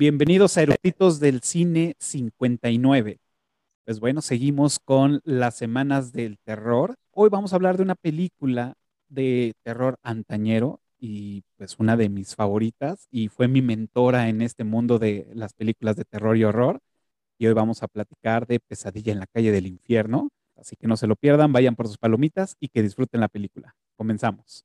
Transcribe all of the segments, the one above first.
Bienvenidos a Eruditos del Cine 59. Pues bueno, seguimos con las semanas del terror. Hoy vamos a hablar de una película de terror antañero y pues una de mis favoritas y fue mi mentora en este mundo de las películas de terror y horror. Y hoy vamos a platicar de Pesadilla en la calle del infierno. Así que no se lo pierdan, vayan por sus palomitas y que disfruten la película. Comenzamos.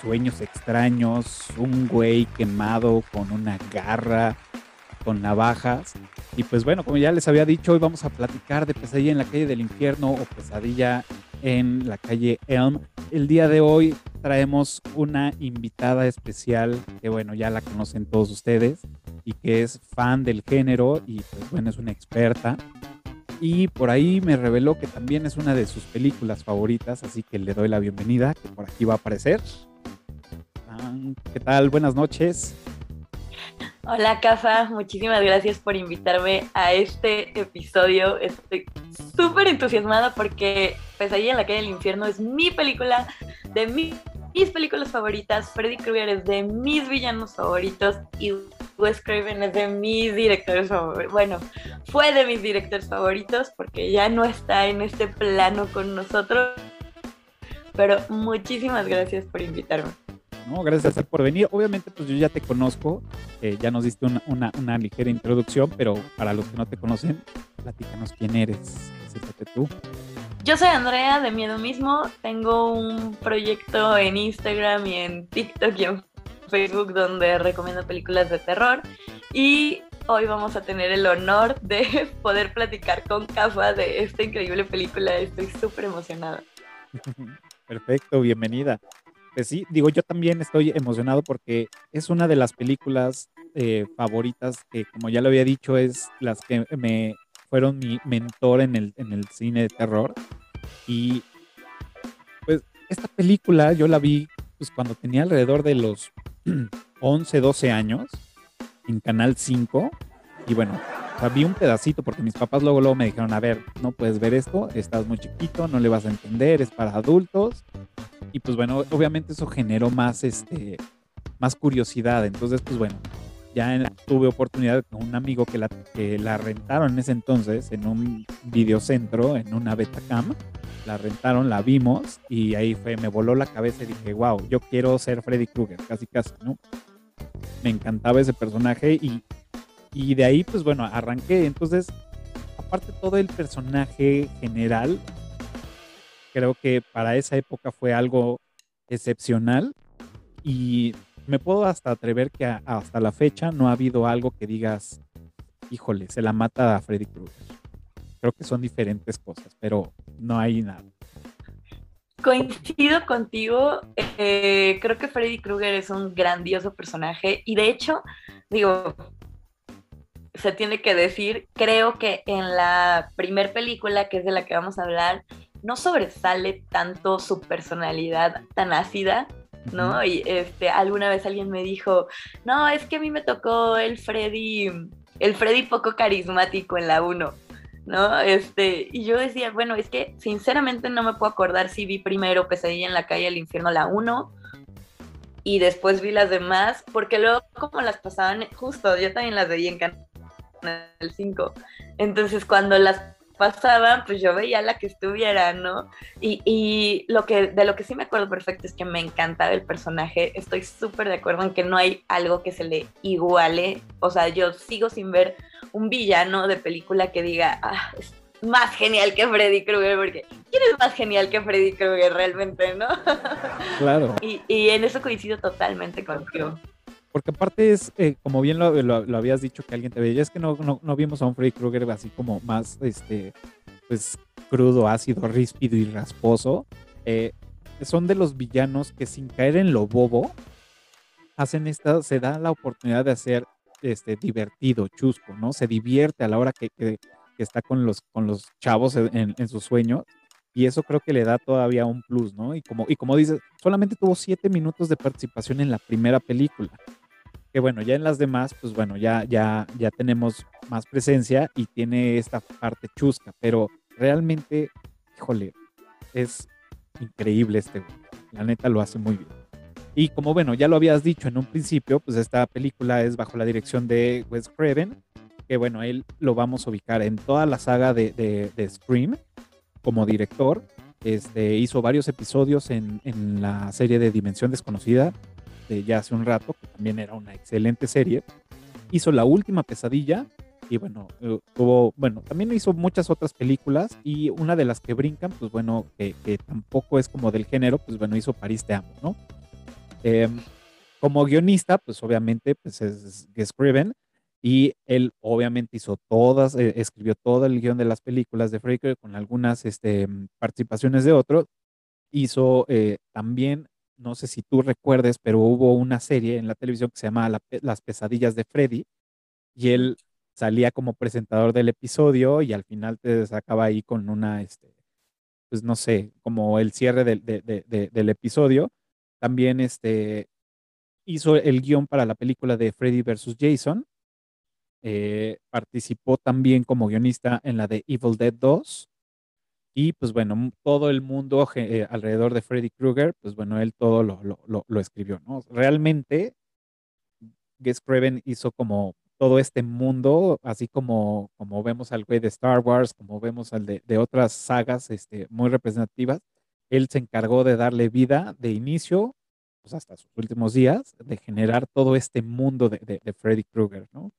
sueños extraños, un güey quemado con una garra, con navajas. Y pues bueno, como ya les había dicho, hoy vamos a platicar de Pesadilla en la calle del infierno o Pesadilla en la calle Elm. El día de hoy traemos una invitada especial que bueno, ya la conocen todos ustedes y que es fan del género y pues bueno, es una experta. Y por ahí me reveló que también es una de sus películas favoritas, así que le doy la bienvenida, que por aquí va a aparecer. ¿Qué tal? Buenas noches. Hola, Cafa. Muchísimas gracias por invitarme a este episodio. Estoy súper entusiasmada porque Pesadilla en la calle del infierno es mi película de mis películas favoritas. Freddy Krueger es de mis villanos favoritos y Wes Craven es de mis directores favoritos. Bueno, fue de mis directores favoritos porque ya no está en este plano con nosotros. Pero muchísimas gracias por invitarme. ¿No? Gracias por venir. Obviamente, pues yo ya te conozco, eh, ya nos diste una, una, ligera introducción, pero para los que no te conocen, platícanos quién eres, tú. Yo soy Andrea de Miedo Mismo, tengo un proyecto en Instagram y en TikTok y en Facebook donde recomiendo películas de terror y hoy vamos a tener el honor de poder platicar con Cafa de esta increíble película. Estoy súper emocionada. Perfecto, bienvenida. Pues sí, digo, yo también estoy emocionado porque es una de las películas eh, favoritas que, como ya lo había dicho, es las que me fueron mi mentor en el, en el cine de terror. Y pues esta película yo la vi pues, cuando tenía alrededor de los 11, 12 años en Canal 5. Y bueno, vi un pedacito porque mis papás luego, luego me dijeron, a ver, no puedes ver esto, estás muy chiquito, no le vas a entender, es para adultos. Y pues bueno, obviamente eso generó más, este, más curiosidad. Entonces, pues bueno, ya tuve oportunidad con un amigo que la, que la rentaron en ese entonces en un videocentro, en una Betacam. La rentaron, la vimos y ahí fue, me voló la cabeza y dije, wow, yo quiero ser Freddy Krueger, casi casi, ¿no? Me encantaba ese personaje y, y de ahí, pues bueno, arranqué. Entonces, aparte todo el personaje general, Creo que para esa época fue algo excepcional y me puedo hasta atrever que hasta la fecha no ha habido algo que digas, híjole, se la mata a Freddy Krueger. Creo que son diferentes cosas, pero no hay nada. Coincido contigo, eh, creo que Freddy Krueger es un grandioso personaje y de hecho, digo, se tiene que decir, creo que en la primer película, que es de la que vamos a hablar, no sobresale tanto su personalidad tan ácida, ¿no? Y este, alguna vez alguien me dijo, no, es que a mí me tocó el Freddy, el Freddy poco carismático en la 1, ¿no? Este, y yo decía, bueno, es que sinceramente no me puedo acordar si vi primero Pesadilla en la calle del infierno la 1 y después vi las demás, porque luego como las pasaban, justo, yo también las veía en Canal 5. Entonces cuando las pasaban, pues yo veía la que estuviera, ¿no? Y, lo que, de lo que sí me acuerdo perfecto es que me encantaba el personaje. Estoy súper de acuerdo en que no hay algo que se le iguale. O sea, yo sigo sin ver un villano de película que diga, ah, es más genial que Freddy Krueger, porque ¿quién es más genial que Freddy Krueger realmente, no? Claro. Y, y en eso coincido totalmente contigo. Porque aparte es, eh, como bien lo, lo- habías dicho que alguien te veía, es que no, no, no vimos a un Freddy Krueger así como más, este, pues crudo, ácido, ríspido y rasposo. Eh, son de los villanos que sin caer en lo bobo, hacen esta, se da la oportunidad de hacer este, divertido, chusco, ¿no? Se divierte a la hora que, que- que está con los, con los chavos en, en sus sueños. Y eso creo que le da todavía un plus, ¿no? Y como, y como dices, solamente tuvo siete minutos de participación en la primera película. Que bueno, ya en las demás, pues bueno, ya, ya, ya tenemos más presencia y tiene esta parte chusca, pero realmente, híjole, es increíble este güey. La neta lo hace muy bien. Y como bueno, ya lo habías dicho en un principio, pues esta película es bajo la dirección de Wes Craven, que bueno, él lo vamos a ubicar en toda la saga de, de, de Scream como director. Este, hizo varios episodios en, en la serie de Dimensión Desconocida de ya hace un rato, que también era una excelente serie. Hizo La Última Pesadilla y bueno, eh, tuvo, bueno, también hizo muchas otras películas y una de las que brincan, pues bueno, que, que tampoco es como del género, pues bueno, hizo París Te Amo, ¿no? Eh, como guionista, pues obviamente, pues es Craven y él obviamente hizo todas, eh, escribió todo el guion de las películas de Fraker con algunas este, participaciones de otros. Hizo eh, también, no sé si tú recuerdes, pero hubo una serie en la televisión que se llama La Pe- Las pesadillas de Freddy y él salía como presentador del episodio y al final te sacaba ahí con una, este, pues no sé, como el cierre del, de- de- de- del episodio. También este, hizo el guion para la película de Freddy vs. Jason. Eh, participó también como guionista en la de Evil Dead 2. Y pues bueno, todo el mundo eh, alrededor de Freddy Krueger, pues bueno, él todo lo, lo, lo- lo escribió, ¿no? Realmente, Gus Craven hizo como todo este mundo, así como, como vemos al güey de Star Wars, como vemos al de, de otras sagas este, muy representativas, él se encargó de darle vida de inicio, pues hasta sus últimos días, de generar todo este mundo de, de, de Freddy Krueger, ¿no?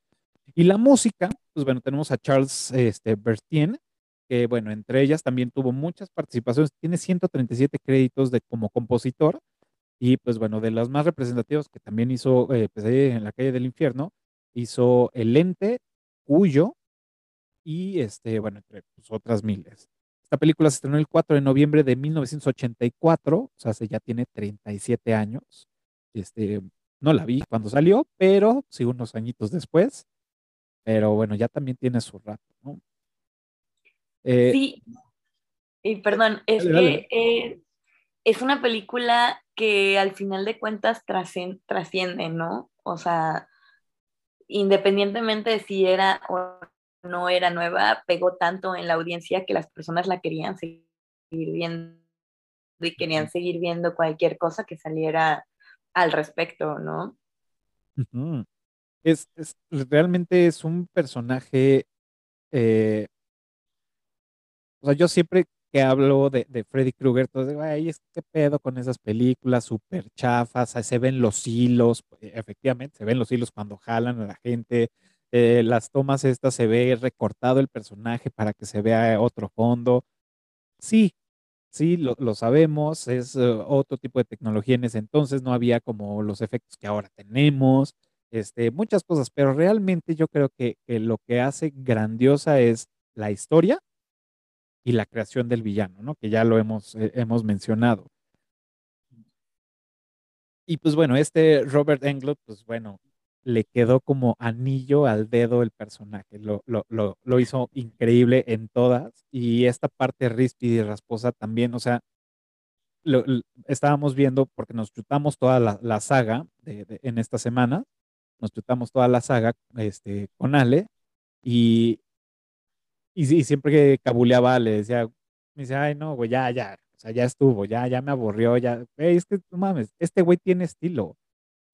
Y la música, pues bueno, tenemos a Charles este, Bertien, que bueno, entre ellas también tuvo muchas participaciones, tiene 137 créditos de, como compositor, y pues bueno, de los más representativos que también hizo eh, pues, en la calle del infierno, hizo El Ente, Cuyo, y este, bueno, entre pues, otras miles. Esta película se estrenó el 4 de noviembre de 1984, o sea, hace ya tiene 37 años. Este, no la vi cuando salió, pero sí unos añitos después. Pero bueno, ya también tiene su rato, ¿no? Eh, Sí, y perdón, es Dale, dale. que eh, es una película que al final de cuentas trasciende, ¿no? O sea, independientemente de si era o no era nueva, pegó tanto en la audiencia que las personas la querían seguir viendo y querían seguir viendo cualquier cosa que saliera al respecto, ¿no? Es, es- realmente es un personaje, eh, o sea, yo siempre que hablo de, Freddy Krueger, todo digo, ay, es pedo con esas películas súper chafas, se ven los hilos, eh, efectivamente, se ven los hilos cuando jalan a la gente, eh, las tomas estas se ve recortado el personaje para que se vea otro fondo. Sí, sí, lo, lo sabemos, es eh, otro tipo de tecnología en ese entonces, no había como los efectos que ahora tenemos, este, muchas cosas, pero realmente yo creo que lo que hace grandiosa es la historia y la creación del villano, ¿no? Que ya lo hemos, eh, hemos mencionado. Y pues bueno, este Robert Englund, pues bueno, le quedó como anillo al dedo el personaje, lo, lo, lo, lo hizo increíble en todas y esta parte ríspida y rasposa también, o sea, lo, estábamos viendo porque nos chutamos toda la, la saga en esta semana, nos chutamos toda la saga este, con Ale y, y, sí, siempre que cabuleaba le decía, me dice, ay no, güey, ya, ya, o sea, ya estuvo, ya, ya me aburrió, ya, "Güey, es que no mames, este güey tiene estilo,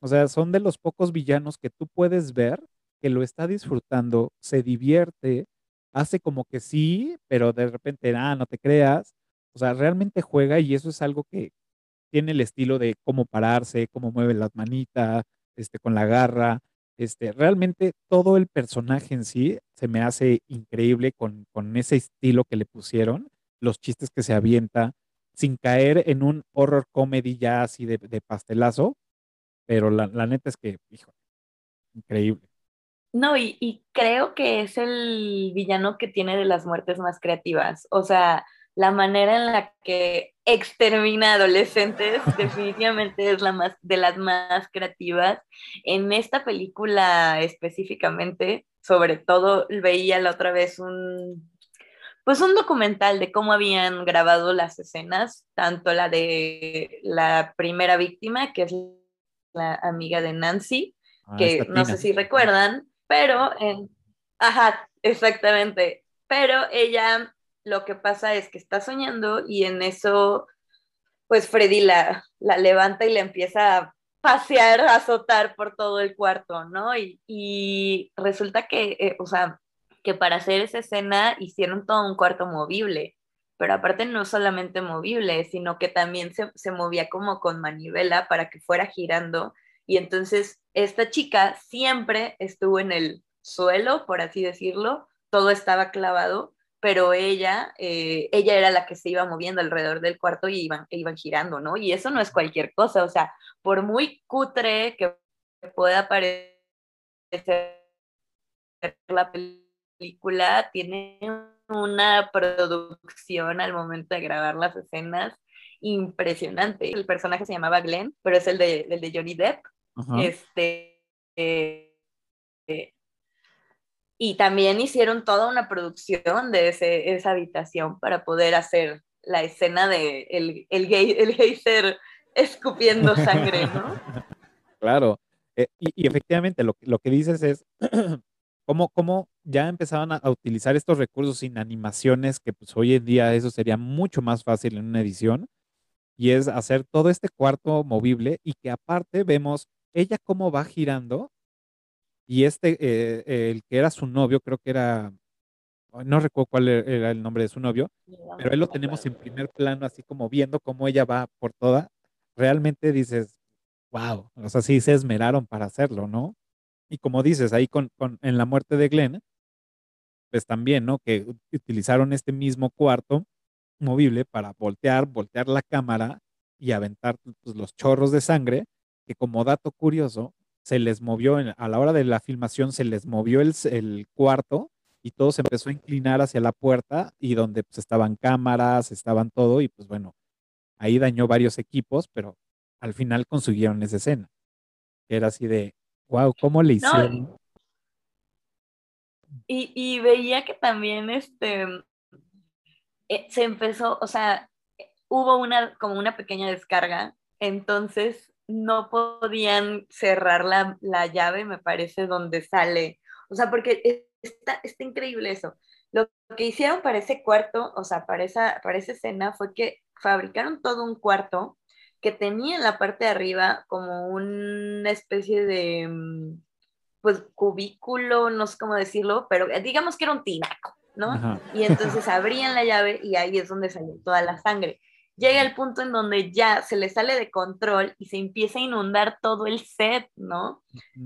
o sea, son de los pocos villanos que tú puedes ver que lo está disfrutando, se divierte, hace como que sí, pero de repente, ah, no te creas. O sea, realmente juega y eso es algo que tiene el estilo de cómo pararse, cómo mueve las manitas, este, con la garra. Este, realmente todo el personaje en sí se me hace increíble con, con ese estilo que le pusieron, los chistes que se avienta, sin caer en un horror comedy ya así de, de pastelazo, pero la, la neta es que, hijo, increíble. No, y, y creo que es el villano que tiene de las muertes más creativas. O sea, la manera en la que extermina adolescentes definitivamente es la más de las más creativas. En esta película específicamente, sobre todo veía la otra vez un pues un documental de cómo habían grabado las escenas, tanto la de la primera víctima, que es la amiga de Nancy, Ah, que no sé si recuerdan, pero en, ajá, exactamente, pero ella lo que pasa es que está soñando y en eso, pues Freddy la, la levanta y le empieza a pasear, a azotar por todo el cuarto, ¿no? Y, y resulta que, eh, o sea, que para hacer esa escena hicieron todo un cuarto movible, pero aparte no solamente movible, sino que también se, se movía como con manivela para que fuera girando y entonces esta chica siempre estuvo en el suelo, por así decirlo, todo estaba clavado, pero ella, eh, ella era la que se iba moviendo alrededor del cuarto y iban, e iban girando, ¿no? Y eso no es cualquier cosa, o sea, por muy cutre que pueda parecer la película, tiene una producción al momento de grabar las escenas impresionante. El personaje se llamaba Glenn, pero es el de, el de Johnny Depp. Este, eh, eh, y también hicieron toda una producción de ese, esa habitación para poder hacer la escena de el, el, gay, el geyser escupiendo sangre, ¿no? Claro. Eh, y, efectivamente, lo, lo que dices es cómo, cómo ya empezaban a, a utilizar estos recursos sin animaciones, que pues hoy en día eso sería mucho más fácil en una edición, y es hacer todo este cuarto movible y que aparte vemos ella cómo va girando y este, eh, el que era su novio, creo que era, no recuerdo cuál e- era el nombre de su novio, pero ahí lo tenemos en primer plano, así como viendo cómo ella va por toda. Realmente dices, wow, o sea, sí se esmeraron para hacerlo, ¿no? Y como dices, ahí con, con, en la muerte de Glenn, pues también, ¿no? Que utilizaron este mismo cuarto movible para voltear, voltear la cámara y aventar pues, los chorros de sangre, que como dato curioso, se les movió, en- a la hora de la filmación, se les movió el, cuarto y todo se empezó a inclinar hacia la puerta y donde pues, estaban cámaras, estaban todo y pues bueno, ahí dañó varios equipos, pero al final consiguieron esa escena. Era así de, wow, ¿cómo le No, hicieron? y, y veía que también este, eh, se empezó, o sea, hubo una, como una pequeña descarga, entonces no podían cerrar la, la llave, me parece, donde sale. O sea, porque está, está increíble eso. Lo que hicieron para ese cuarto, o sea, para esa, para esa escena, fue que fabricaron todo un cuarto que tenía en la parte de arriba como una especie de, mm, pues, cubículo, no sé cómo decirlo, pero eh, digamos que era un tinaco, ¿no? Ajá. Y entonces abrían la llave y ahí es donde salió toda la sangre. Llega el punto en donde ya se le sale de control y se empieza a inundar todo el set, ¿no?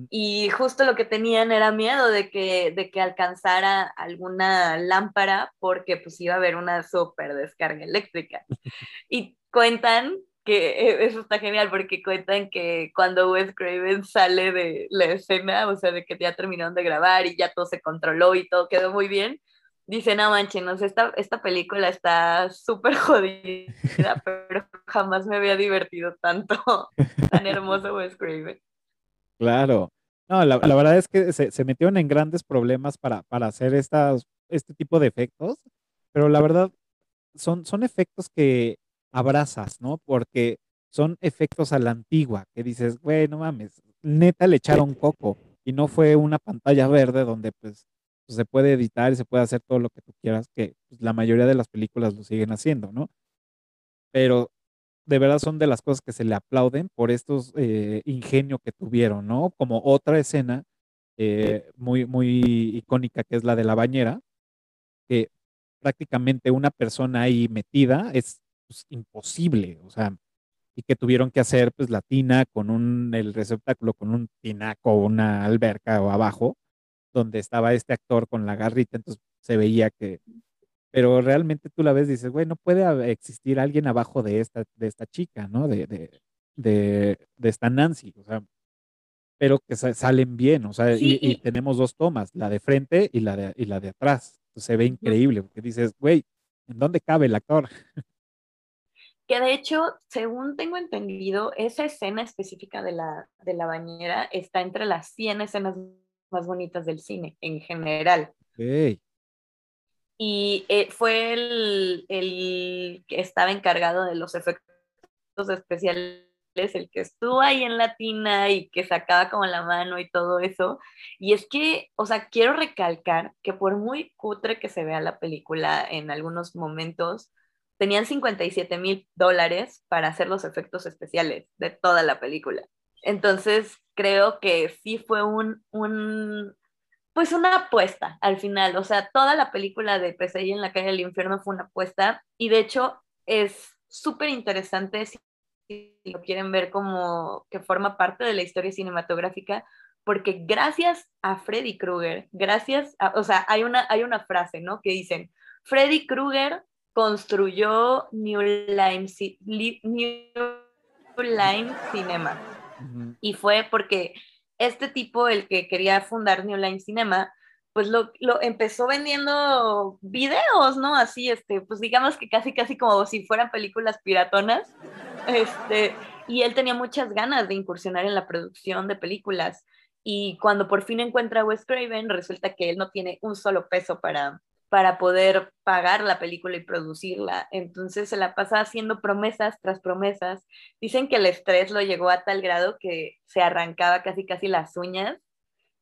Y justo lo que tenían era miedo de que, de que alcanzara alguna lámpara porque pues iba a haber una súper descarga eléctrica. Y cuentan que eh, eso está genial porque cuentan que cuando Wes Craven sale de la escena, o sea, de que ya terminaron de grabar y ya todo se controló y todo quedó muy bien, dice, no manchenos, esta, esta película está súper jodida, pero jamás me había divertido tanto, tan hermoso Wes Craven. Claro. No, la, la verdad es que se, se metieron en grandes problemas para, para hacer estas, este tipo de efectos, pero la verdad son, son efectos que abrazas, ¿no? Porque son efectos a la antigua, que dices, güey, no mames, neta le echaron coco y no fue una pantalla verde donde pues, pues, se puede editar y se puede hacer todo lo que tú quieras, que pues, la mayoría de las películas lo siguen haciendo, ¿no? Pero de verdad son de las cosas que se le aplauden por estos eh, ingenio que tuvieron, ¿no? Como otra escena eh, muy, muy icónica que es la de la bañera, que prácticamente una persona ahí metida es pues, imposible, o sea, y que tuvieron que hacer pues la tina con un, el receptáculo con un tinaco una alberca o abajo, donde estaba este actor con la garrita, entonces se veía que, pero realmente tú la ves y dices, güey, no puede existir alguien abajo de esta, de esta chica, ¿no? De, de, de, de esta Nancy, o sea, pero que salen bien, o sea, y, tenemos dos tomas, la de frente y la de, y la de atrás. se ve increíble, porque dices, güey, ¿en dónde cabe el actor? Que de hecho, según tengo entendido, esa escena específica de la, de la bañera está entre las 100 escenas más bonitas del cine en general. Y eh, fue el, el, que estaba encargado de los efectos especiales, el que estuvo ahí en la tina y que sacaba como la mano y todo eso. Y es que, o sea, quiero recalcar que por muy cutre que se vea la película en algunos momentos, tenían 57 mil dólares para hacer los efectos especiales de toda la película. Entonces, creo que sí fue un, un pues una apuesta al final. O sea, toda la película de Pesadilla en la calle del infierno fue una apuesta y de hecho es súper interesante si lo quieren ver como que forma parte de la historia cinematográfica, porque gracias a Freddy Krueger, gracias a, o sea, hay una, hay una frase, ¿no? Que dicen, Freddy Krueger construyó New Line, New Line Cinema. Y fue porque este tipo, el que quería fundar New Line Cinema, pues lo, lo, empezó vendiendo videos, ¿no? Así, este, pues digamos que casi, casi como si fueran películas piratonas. Este, y él tenía muchas ganas de incursionar en la producción de películas. Y cuando por fin encuentra a Wes Craven, resulta que él no tiene un solo peso para, para poder pagar la película y producirla. Entonces se la pasa haciendo promesas tras promesas. Dicen que el estrés lo llegó a tal grado que se arrancaba casi casi las uñas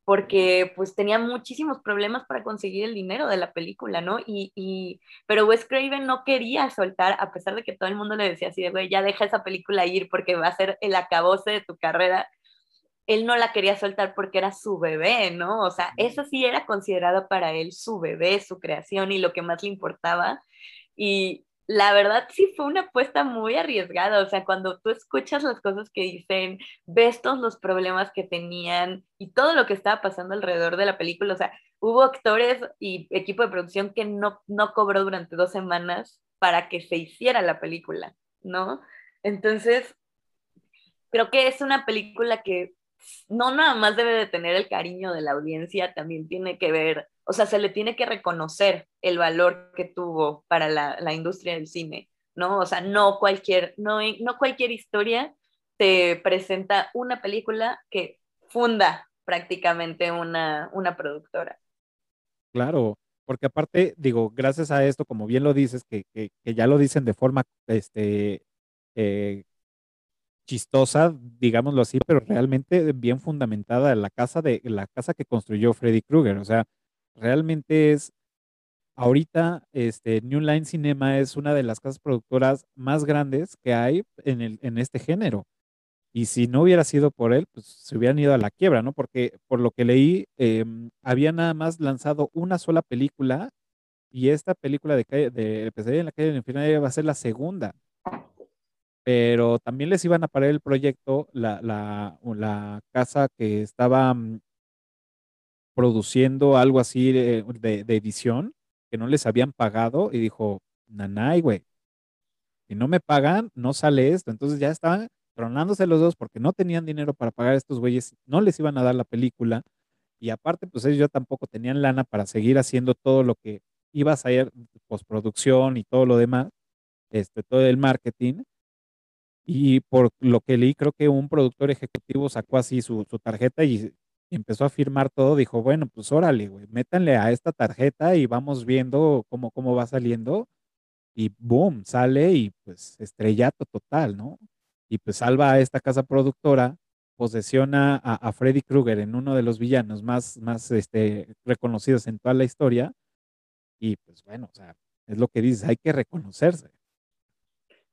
porque pues tenía muchísimos problemas para conseguir el dinero de la película, ¿no? Y, y, pero Wes Craven no quería soltar, a pesar de que todo el mundo le decía así de, güey, ya deja esa película ir porque va a ser el acabose de tu carrera él no la quería soltar porque era su bebé, ¿no? O sea, eso sí era considerado para él su bebé, su creación y lo que más le importaba. Y la verdad sí fue una apuesta muy arriesgada, o sea, cuando tú escuchas las cosas que dicen, ves todos los problemas que tenían y todo lo que estaba pasando alrededor de la película, o sea, hubo actores y equipo de producción que no, no cobró durante dos semanas para que se hiciera la película, ¿no? Entonces, creo que es una película que no nada más debe de tener el cariño de la audiencia, también tiene que ver, o sea, se le tiene que reconocer el valor que tuvo para la, industria del cine, ¿no? O sea, no cualquier, no, no cualquier historia te presenta una película que funda prácticamente una, una productora. Claro, porque aparte, digo, gracias a esto, como bien lo dices, que, que, que ya lo dicen de forma este, eh, chistosa, digámoslo así, pero realmente bien fundamentada la casa de la casa que construyó Freddy Krueger. O sea, realmente es ahorita este New Line Cinema es una de las casas productoras más grandes que hay en, en este género. Y si no hubiera sido por él, pues se hubieran ido a la quiebra, ¿no? Porque por lo que leí, em, había nada más lanzado una sola película y esta película de, de Pesadilla en la calle del infierno va a ser la segunda pero también les iban a parar el proyecto, la, la, la casa que estaba mm, produciendo algo así de, de, edición, que no les habían pagado, y dijo, nanay, güey, si no me pagan, no sale esto. Entonces ya estaban tronándose los dos porque no tenían dinero para pagar a estos güeyes, no les iban a dar la película, y aparte, pues ellos ya tampoco tenían lana para seguir haciendo todo lo que iba a salir, postproducción y todo lo demás, este, todo el marketing. Y por lo que leí, creo que un productor ejecutivo sacó así su, tarjeta y empezó a firmar todo. Dijo, bueno, pues órale, güey, métanle a esta tarjeta y vamos viendo cómo, cómo va saliendo. Y boom, sale y pues estrellato total, ¿no? Y pues salva a esta casa productora, posesiona a, Freddy Krueger en uno de los villanos más, más este, reconocidos en toda la historia. Y pues bueno, o sea, es lo que dices, hay que reconocerse.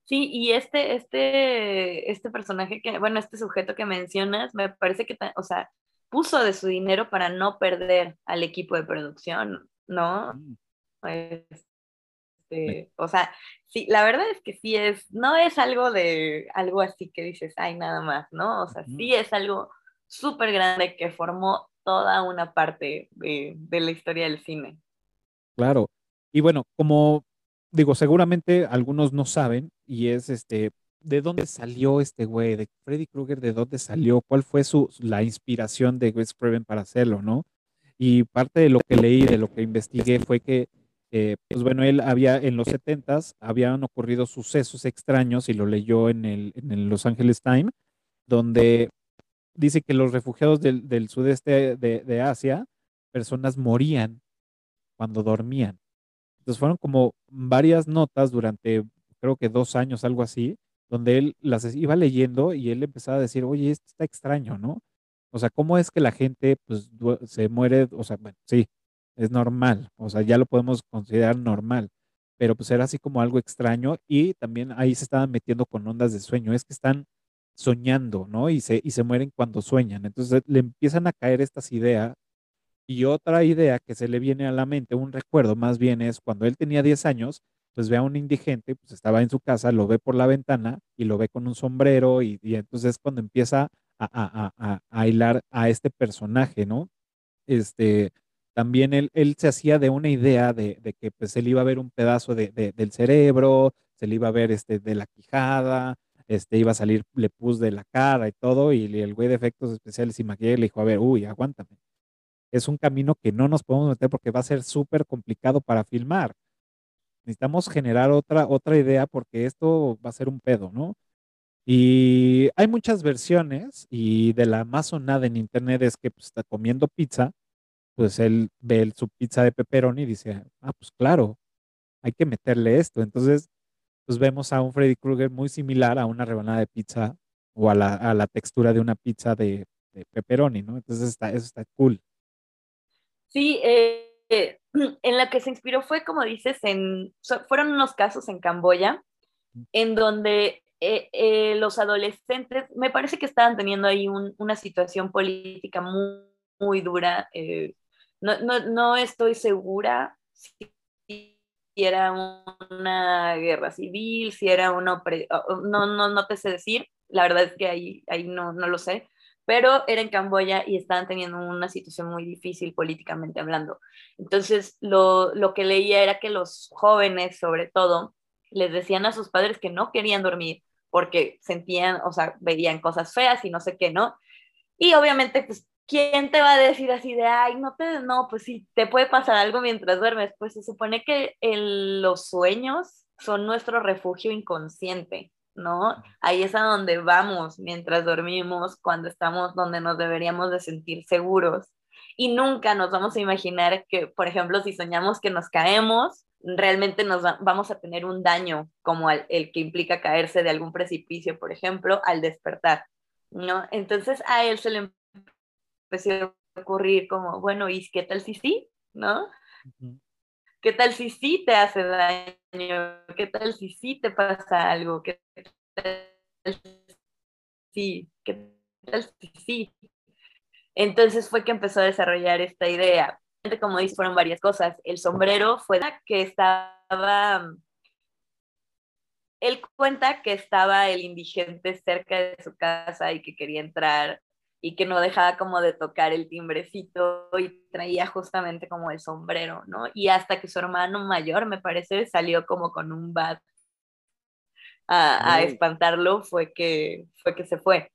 Sí, y este, este, este personaje que, bueno, este sujeto que mencionas, me parece que, o sea, puso de su dinero para no perder al equipo de producción, ¿no? Mm. Este, o sea, sí, la verdad es que sí es, no es algo de, algo así que dices, ay, nada más, ¿no? O sea, sí es algo súper grande que formó toda una parte de, de la historia del cine. Claro. Y bueno, como digo, seguramente algunos no saben, y es este, de dónde salió este güey, de Freddy Krueger, de dónde salió, cuál fue su, la inspiración de Wes Craven para hacerlo, ¿no? Y parte de lo que leí, de lo que investigué, fue que, eh, pues bueno, él había, en los 70s, habían ocurrido sucesos extraños y lo leyó en el, en Los Angeles Times, donde dice que los refugiados del, del sudeste de, de Asia, personas morían cuando dormían. Entonces fueron como varias notas durante, creo que dos años, algo así, donde él las iba leyendo y él empezaba a decir, oye, esto está extraño, ¿no? O sea, ¿cómo es que la gente pues se muere? O sea, bueno, sí, es normal, o sea, ya lo podemos considerar normal, pero pues era así como algo extraño y también ahí se estaban metiendo con ondas de sueño, es que están soñando, ¿no? Y se, y se mueren cuando sueñan. Entonces le empiezan a caer estas ideas y otra idea que se le viene a la mente, un recuerdo más bien es cuando él tenía 10 años, pues ve a un indigente, pues estaba en su casa, lo ve por la ventana y lo ve con un sombrero y, entonces cuando empieza a, a, a, hilar a este personaje, ¿no? Este, también él, él se hacía de una idea de, de, que pues él iba a ver un pedazo de, del cerebro, se le iba a ver este, de la quijada, este, iba a salir le pus de la cara y todo, y el güey de efectos especiales y maquillaje le dijo, a ver, uy, aguántame. Es un camino que no nos podemos meter porque va a ser súper complicado para filmar necesitamos generar otra, otra idea porque esto va a ser un pedo, ¿no? Y hay muchas versiones y de la más sonada en internet es que pues, está comiendo pizza, pues él ve su pizza de pepperoni y dice, ah, pues claro, hay que meterle esto. Entonces, pues vemos a un Freddy Krueger muy similar a una rebanada de pizza o a la, a la textura de una pizza de, pepperoni, ¿no? Entonces está, eso está cool. Sí, eh, eh, en la que se inspiró fue, como dices, en, fueron unos casos en Camboya, en donde eh, eh, los adolescentes, me parece que estaban teniendo ahí una situación política muy, muy dura. no, no, no, estoy segura si era una guerra civil, si era una... No, no, no te sé decir, la verdad es que ahí, ahí no, no lo sé, pero era en Camboya y estaban teniendo una situación muy difícil políticamente hablando. Entonces, lo, lo que leía era que los jóvenes, sobre todo, les decían a sus padres que no querían dormir porque sentían, o sea, veían cosas feas y no sé qué, ¿no? Y obviamente, pues, ¿quién te va a decir así de, ay, no te, no, pues si te puede pasar algo mientras duermes? Pues se supone que los sueños son nuestro refugio inconsciente. ¿No? Ahí es a donde vamos mientras dormimos, cuando estamos donde nos deberíamos de sentir seguros. Y nunca nos vamos a imaginar que, por ejemplo, si soñamos que nos caemos, realmente nos vamos a tener un daño como el, que implica caerse de algún precipicio, por ejemplo, al despertar, ¿no? Entonces a él se le empezó a ocurrir como, bueno, ¿y qué tal si sí? ¿No? ¿Qué tal si sí te hace daño? ¿Qué tal si sí te pasa algo? ¿Qué tal si ¿Qué tal si sí? Entonces fue que empezó a desarrollar esta idea. Como dice, fueron varias cosas. El sombrero fue que estaba... Él cuenta que estaba el indigente cerca de su casa y que quería entrar y que no dejaba como de tocar el timbrecito y traía justamente como el sombrero, ¿no? Y hasta que su hermano mayor, me parece, salió como con un bat a, espantarlo, fue que, fue que se fue.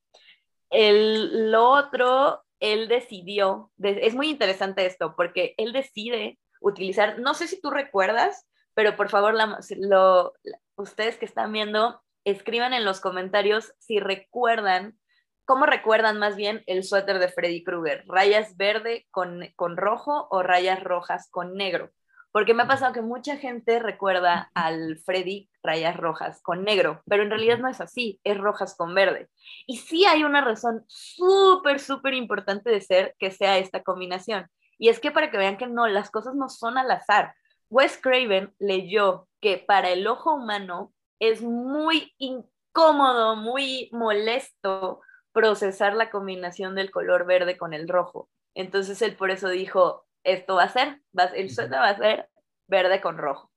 El, lo otro, él decidió, es muy interesante esto, porque él decide utilizar, no sé si tú recuerdas, pero por favor, lo, ustedes que están viendo, escriban en los comentarios si recuerdan ¿Cómo recuerdan más bien el suéter de Freddy Krueger? ¿Rayas verde con, con rojo o rayas rojas con negro? Porque me ha pasado que mucha gente recuerda al Freddy rayas rojas con negro, pero en realidad no es así, es rojas con verde. Y sí hay una razón súper, súper importante de ser que sea esta combinación. Y es que para que vean que no, las cosas no son al azar. Wes Craven leyó que para el ojo humano es muy incómodo, muy molesto procesar la combinación del color verde con el rojo. Entonces él por eso dijo, esto va a ser, el suéter va a ser verde con rojo.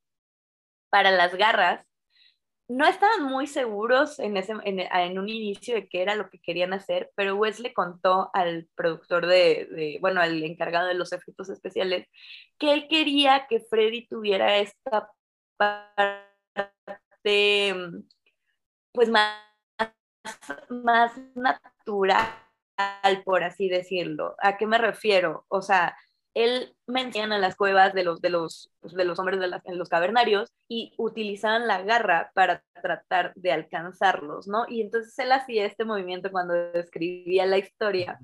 Para las garras, no estaban muy seguros en, ese, en, un inicio de qué era lo que querían hacer, pero Wes le contó al productor de, bueno, al encargado de los efectos especiales, que él quería que Freddy tuviera esta parte pues más, más natural, por así decirlo. ¿A qué me refiero? O sea, él menciona las cuevas de los, de los, pues, de los hombres de en los cavernarios y utilizaban la garra para tratar de alcanzarlos, ¿no? Y entonces él hacía este movimiento cuando escribía la historia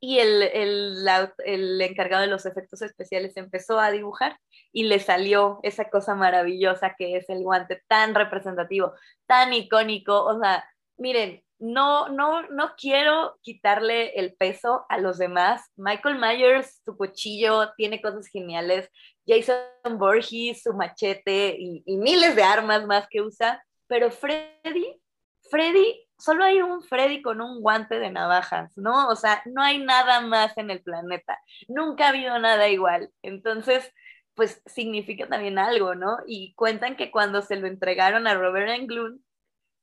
y el, el, el, encargado de los efectos especiales empezó a dibujar y le salió esa cosa maravillosa que es el guante tan representativo, tan icónico. O sea, miren, no, no, no quiero quitarle el peso a los demás. Michael Myers, su cuchillo, tiene cosas geniales. Jason Borges, su machete y, y miles de armas más que usa. Pero Freddy, Freddy solo hay un Freddy con un guante de navajas, ¿no? O sea, no hay nada más en el planeta. Nunca ha habido nada igual. Entonces, pues significa también algo, ¿no? Y cuentan que cuando se lo entregaron a Robert Englund,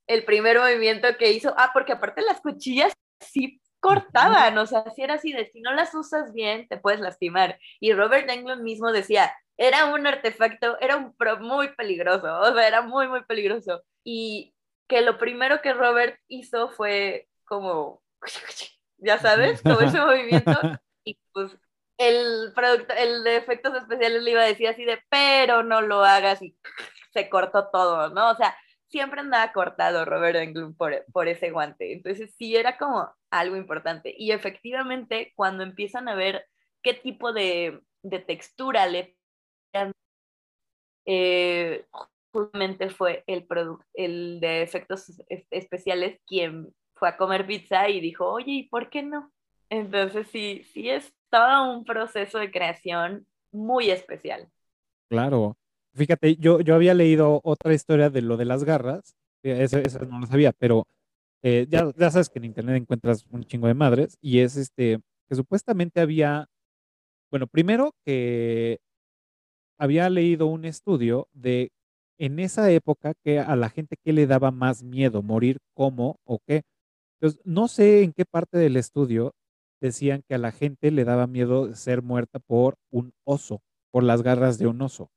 el primer movimiento que hizo, ah, porque aparte las cuchillas sí cortaban, o sea, si era así de si no las usas bien, te puedes lastimar. Y Robert Englund mismo decía, era un artefacto, era un pro muy peligroso, o sea, era muy, muy peligroso. Y que lo primero que Robert hizo fue como, ya sabes, todo ese movimiento. Y pues el producto, el de efectos especiales le iba a decir así de, pero no lo hagas y se cortó todo, ¿no? O sea, siempre andaba cortado Robert Englund por, por ese guante. Entonces sí era como algo importante. Y efectivamente, cuando empiezan a ver qué tipo de, de textura le eh, justamente fue el, el de efectos especiales quien fue a comer pizza y dijo, oye, ¿y por qué no? Entonces sí, sí es todo un proceso de creación muy especial. Claro. Fíjate, yo, yo había leído otra historia de lo de las garras, esa, no lo sabía, pero eh, ya, ya sabes que en internet encuentras un chingo de madres y es este, que supuestamente había, bueno, primero que había leído un estudio de en esa época que a la gente que le daba más miedo, morir cómo o qué. Entonces, no sé en qué parte del estudio decían que a la gente le daba miedo ser muerta por un oso, por las garras de un oso.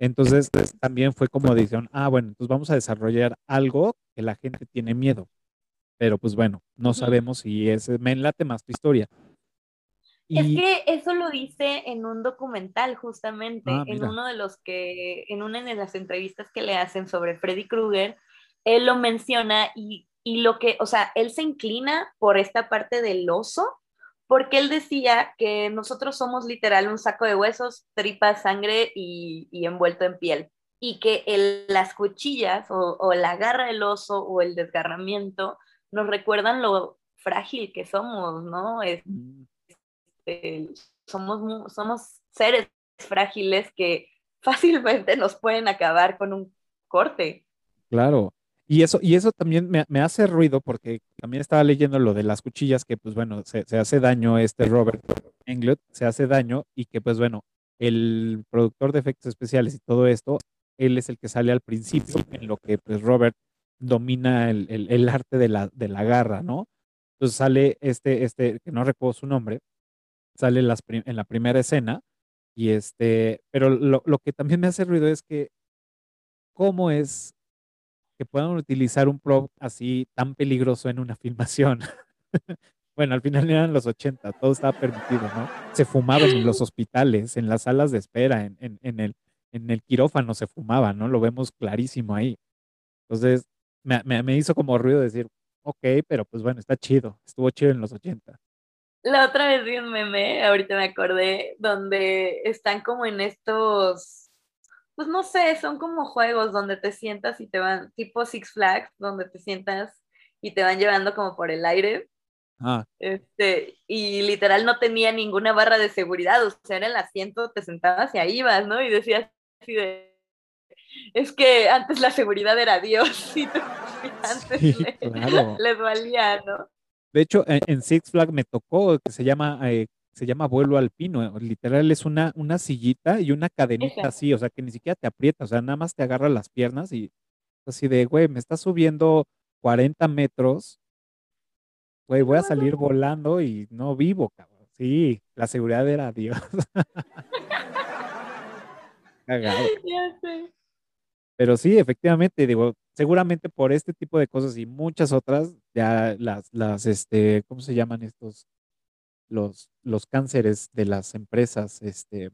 Entonces, también fue como dijeron, ah, bueno, entonces vamos a desarrollar algo que la gente tiene miedo. Pero pues bueno, no sabemos si es, me enlate más tu historia. Es que eso lo dice en un documental, justamente, ah, en uno de los que, en una de las entrevistas que le hacen sobre Freddy Krueger, él lo menciona y, y lo que, o sea, él se inclina por esta parte del oso, porque él decía que nosotros somos literal un saco de huesos, tripa, sangre y, y envuelto en piel. Y que el, las cuchillas o, o, la garra del oso o el desgarramiento nos recuerdan lo frágil que somos, ¿no? Es. Este, somos, somos seres frágiles que fácilmente nos pueden acabar con un corte. Claro. Y eso, y eso también me, hace ruido porque también estaba leyendo lo de las cuchillas que pues bueno, se, hace daño este Robert Englund, se hace daño y que pues bueno, el productor de efectos especiales y todo esto, él es el que sale al principio en lo que pues Robert domina el, el arte de la, de la garra, ¿no? Entonces sale este, este, que no recuerdo su nombre, sale en la primera escena. Y este, pero lo, lo, que también me hace ruido es que cómo es que puedan utilizar un prop así tan peligroso en una filmación. bueno, al final eran los 80, todo estaba permitido, ¿no? Se fumaba en los hospitales, en las salas de espera, en, en, en, el, en el quirófano se fumaba, ¿no? Lo vemos clarísimo ahí. Entonces, me, me, me hizo como ruido decir, ok, pero pues bueno, está chido, estuvo chido en los 80. La otra vez vi un meme, ahorita me acordé, donde están como en estos, pues no sé, son como juegos donde te sientas y te van, tipo Six Flags, donde te sientas y te van llevando como por el aire. Ah. Este, y literal no tenía ninguna barra de seguridad, o sea, en el asiento te sentabas y ahí ibas, ¿no? Y decías así de, es que antes la seguridad era Dios y antes les valía, ¿no? De hecho, en, Six Flags me tocó que se llama, eh, se llama vuelo alpino. Literal es una, una sillita y una cadenita así, o sea, que ni siquiera te aprieta, o sea, nada más te agarra las piernas y así de, güey, me está subiendo 40 metros, güey, voy a salir volando y no vivo, cabrón. Sí, la seguridad era Dios. Cagado. Pero sí, efectivamente, digo, seguramente por este tipo de cosas y muchas otras, ya las, las, este, ¿cómo se llaman estos? Los, los cánceres de las empresas, este,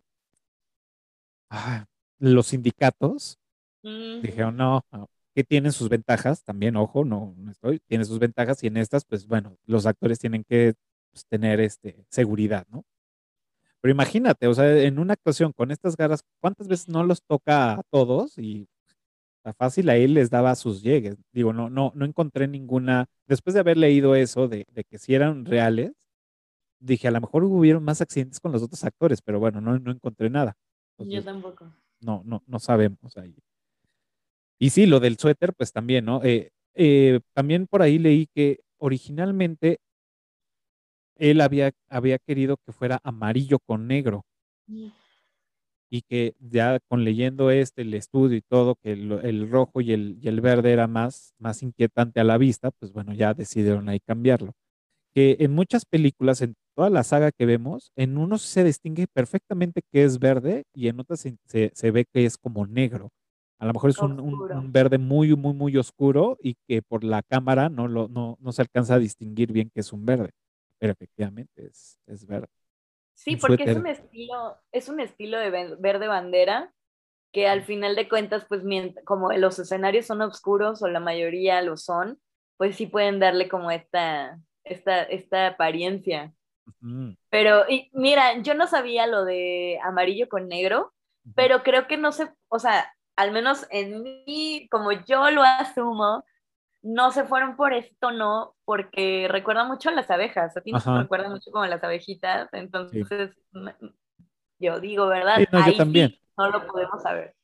ah, los sindicatos, dijeron, no, que tienen sus ventajas, también, ojo, no, no estoy, tiene sus ventajas y en estas, pues bueno, los actores tienen que pues, tener este, seguridad, ¿no? Pero imagínate, o sea, en una actuación con estas garras, ¿cuántas veces no los toca a todos? Y a fácil ahí les daba sus llegues. Digo, no, no, no encontré ninguna, después de haber leído eso de, que si eran reales, dije, a lo mejor hubieron más accidentes con los otros actores, pero bueno, no, no encontré nada. Yo tampoco. No, no, no sabemos ahí. Y sí, lo del suéter, pues también, ¿no? Eh, eh, también por ahí leí que originalmente él había, había querido que fuera amarillo con negro. Mm. Y que ya con leyendo este, el estudio y todo, que el, rojo y el, y el, verde era más, más inquietante a la vista, pues bueno, ya decidieron ahí cambiarlo. Que en muchas películas, en toda la saga que vemos, en unos se distingue perfectamente que es verde y en otras se, se, ve que es como negro. A lo mejor es un, un, verde muy, muy, muy oscuro y que por la cámara no, lo, no, no se alcanza a distinguir bien que es un verde pero efectivamente es, es verde. Sí, porque es un estilo, es un estilo de verde bandera que al final de cuentas, pues como los escenarios son oscuros o la mayoría lo son, pues sí pueden darle como esta, esta, esta apariencia. Pero, y, mira, yo no sabía lo de amarillo con negro, pero creo que no sé, o sea, al menos en mí, como yo lo asumo, no se fueron por esto, no, porque recuerda mucho a las abejas, a ti no recuerda mucho como a las abejitas, entonces yo digo, ¿verdad? no, yo también. no lo podemos saber.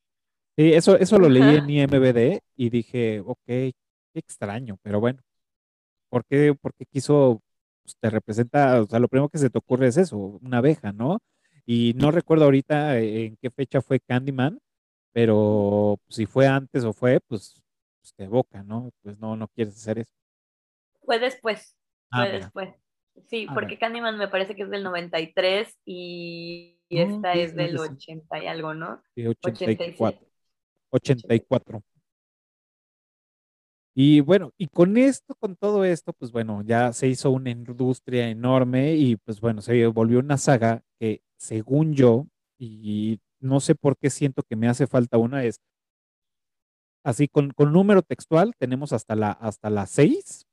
Sí, eso, eso lo leí en IMBD y dije, ok, qué extraño, pero bueno, ¿por qué, porque quiso, pues, te representa, o sea, lo primero que se te ocurre es eso, una abeja, ¿no? Y no recuerdo ahorita en qué fecha fue Candyman, pero si fue antes o fue, pues pues, te evoca, ¿no? Pues no, no quieres hacer eso. Fue después, ah, fue después. Sí, ah, porque Candyman me parece que es del 93 y, y esta es del 80 y algo, ¿no? Sí, 84. 84. Y bueno, y con esto, con todo esto, pues bueno, ya se hizo una industria enorme y pues bueno, se volvió una saga que según yo, y no sé por qué siento que me hace falta una, es Así con, con número textual tenemos hasta la, hasta la 6.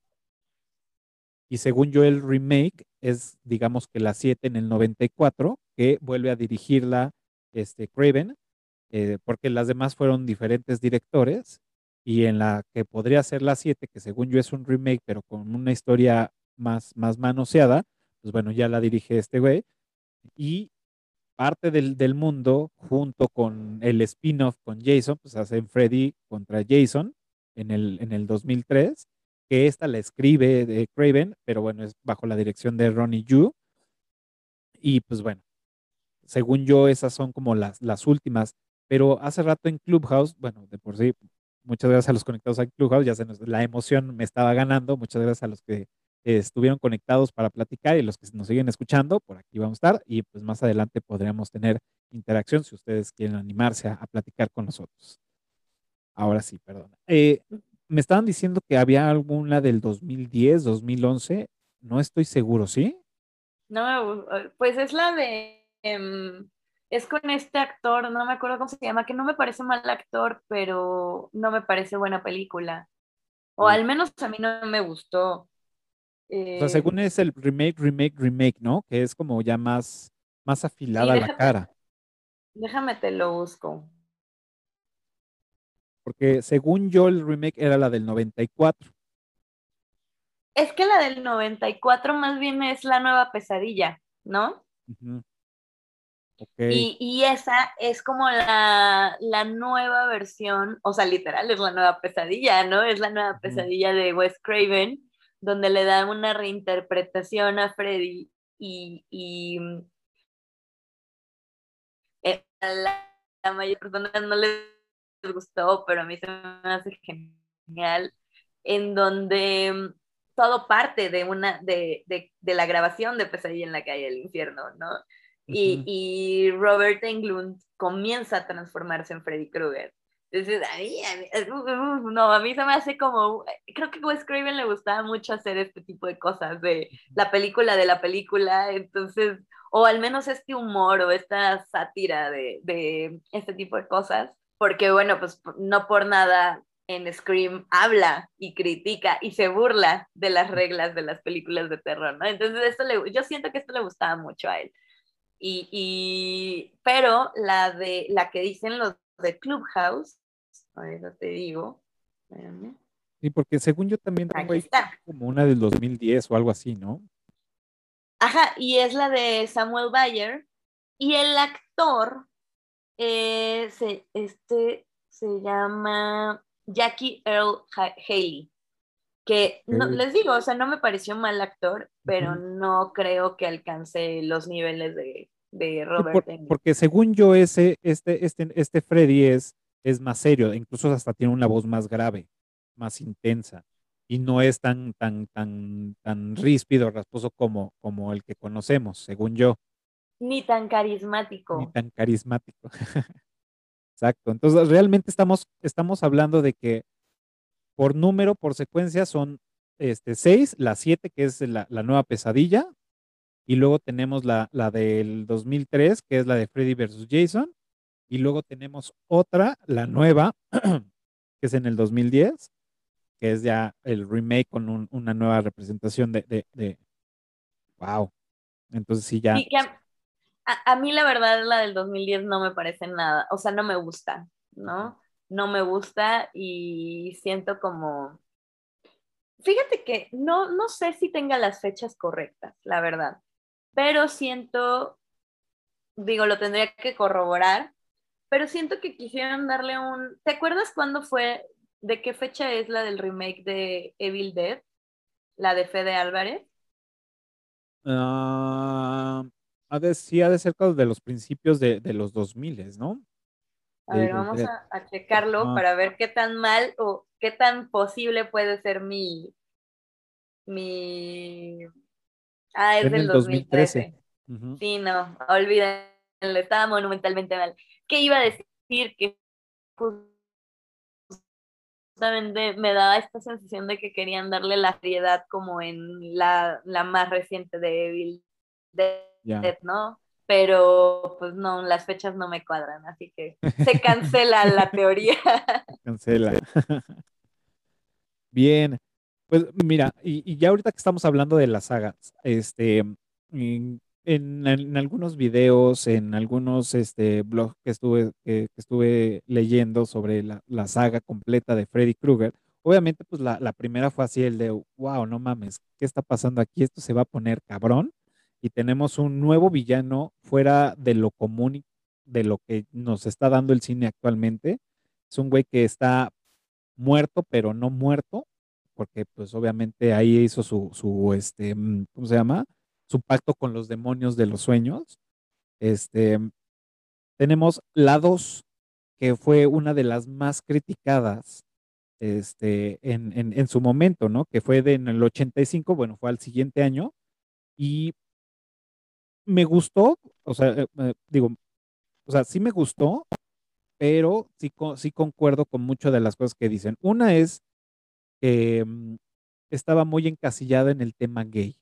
Y según yo el remake es, digamos que la 7 en el 94, que vuelve a dirigirla este, Craven, eh, porque las demás fueron diferentes directores. Y en la que podría ser la 7, que según yo es un remake, pero con una historia más, más manoseada, pues bueno, ya la dirige este güey. Y parte del, mundo junto con el spin-off con Jason, pues hacen Freddy contra Jason en el, en el 2003, que esta la escribe de Craven, pero bueno, es bajo la dirección de Ronnie Yu. Y pues bueno, según yo, esas son como las, las últimas. Pero hace rato en Clubhouse, bueno, de por sí, muchas gracias a los conectados a Clubhouse, ya se la emoción me estaba ganando, muchas gracias a los que estuvieron conectados para platicar y los que nos siguen escuchando, por aquí vamos a estar y pues más adelante podríamos tener interacción si ustedes quieren animarse a, platicar con nosotros. Ahora sí, perdón. Eh, me estaban diciendo que había alguna del 2010, 2011, no estoy seguro, ¿sí? No, pues es la de... Em, es con este actor, no me acuerdo cómo se llama, que no me parece mal actor, pero no me parece buena película. O al menos a mí no me gustó o sea, eh, según es el remake, remake, remake, ¿no? Que es como ya más, más afilada la cara. Déjame te lo busco. Porque según yo el remake era la del 94. Es que la del 94 más bien es la nueva pesadilla, ¿no? Y, y, esa es como la, la, nueva versión, o sea, literal es la nueva pesadilla, ¿no? Es la nueva pesadilla de Wes Craven donde le dan una reinterpretación a Freddy y, y eh, a la, mayor persona no les gustó, pero a mí se me hace genial, en donde mm, todo parte de una de, de, de la grabación de Pesadilla en la calle del infierno, ¿no? Y, y, Robert Englund comienza a transformarse en Freddy Krueger. Entonces, a mí, no, a mí se me hace como, creo que a Wes Craven le gustaba mucho hacer este tipo de cosas, de la película de la película, entonces, o al menos este humor o esta sátira de, de este tipo de cosas, porque bueno, pues no por nada en Scream habla y critica y se burla de las reglas de las películas de terror, ¿no? Entonces, esto le, yo siento que esto le gustaba mucho a él. Y, y, pero la de la que dicen los de Clubhouse, eso te digo. Sí, porque según yo también tengo ahí como una del 2010 o algo así, ¿no? Ajá, y es la de Samuel Bayer. Y el actor, eh, se, este, se llama Jackie Earl Haley. Que no, les digo, o sea, no me pareció mal actor, pero no creo que alcance los niveles de, de Robert. porque según yo, ese, este, este, este Freddy es es más serio, incluso hasta tiene una voz más grave, más intensa y no es tan tan tan tan ríspido, rasposo como como el que conocemos, según yo. Ni tan carismático. Ni tan carismático. Exacto. Entonces, realmente estamos estamos hablando de que por número, por secuencia son este seis, la siete que es la, nueva pesadilla y luego tenemos la, la del 2003 que es la de Freddy versus Jason y luego tenemos otra, la nueva, que es en el 2010, que es ya el remake con una nueva representación de, wow. Entonces sí, ya. a, mí la verdad la del 2010 no me parece nada, o sea, no me gusta, ¿no? No me gusta y siento como... Fíjate que no, no sé si tenga las fechas correctas, la verdad, pero siento, digo, lo tendría que corroborar, pero siento que quisieron darle un... ¿Te acuerdas cuándo fue, de qué fecha es la del remake de Evil Dead? La de Fede Álvarez. Uh, sí, ha de ser de los principios de, de los 2000, ¿no? A ver, vamos a, checarlo para ver qué tan mal o qué tan posible puede ser mi... mi... Ah, es del 2013. Sí, no, olvídenlo, estaba monumentalmente mal. Que iba a decir que justamente me daba esta sensación de que querían darle la seriedad como en la, más reciente de Evil Dead, ¿no? Pero pues no, las fechas no me cuadran, así que se cancela la teoría. Cancela. Bien, pues mira, y, y, ya ahorita que estamos hablando de las sagas, este, en, algunos videos, en algunos este, blogs que estuve, que, estuve leyendo sobre la, saga completa de Freddy Krueger, obviamente pues la, primera fue así el de, wow, no mames, ¿qué está pasando aquí? Esto se va a poner cabrón y tenemos un nuevo villano fuera de lo común, de lo que nos está dando el cine actualmente. Es un güey que está muerto, pero no muerto, porque pues obviamente ahí hizo su, su este, mm, ¿cómo se llama? su pacto con los demonios de los sueños. Este, tenemos la 2, que fue una de las más criticadas este, en, en, su momento, ¿no? Que fue de, en el 85, bueno, fue al siguiente año. Y me gustó, o sea, eh, eh, digo, o sea, sí me gustó, pero sí, sí concuerdo con muchas de las cosas que dicen. Una es que mm, estaba muy encasillada en el tema gay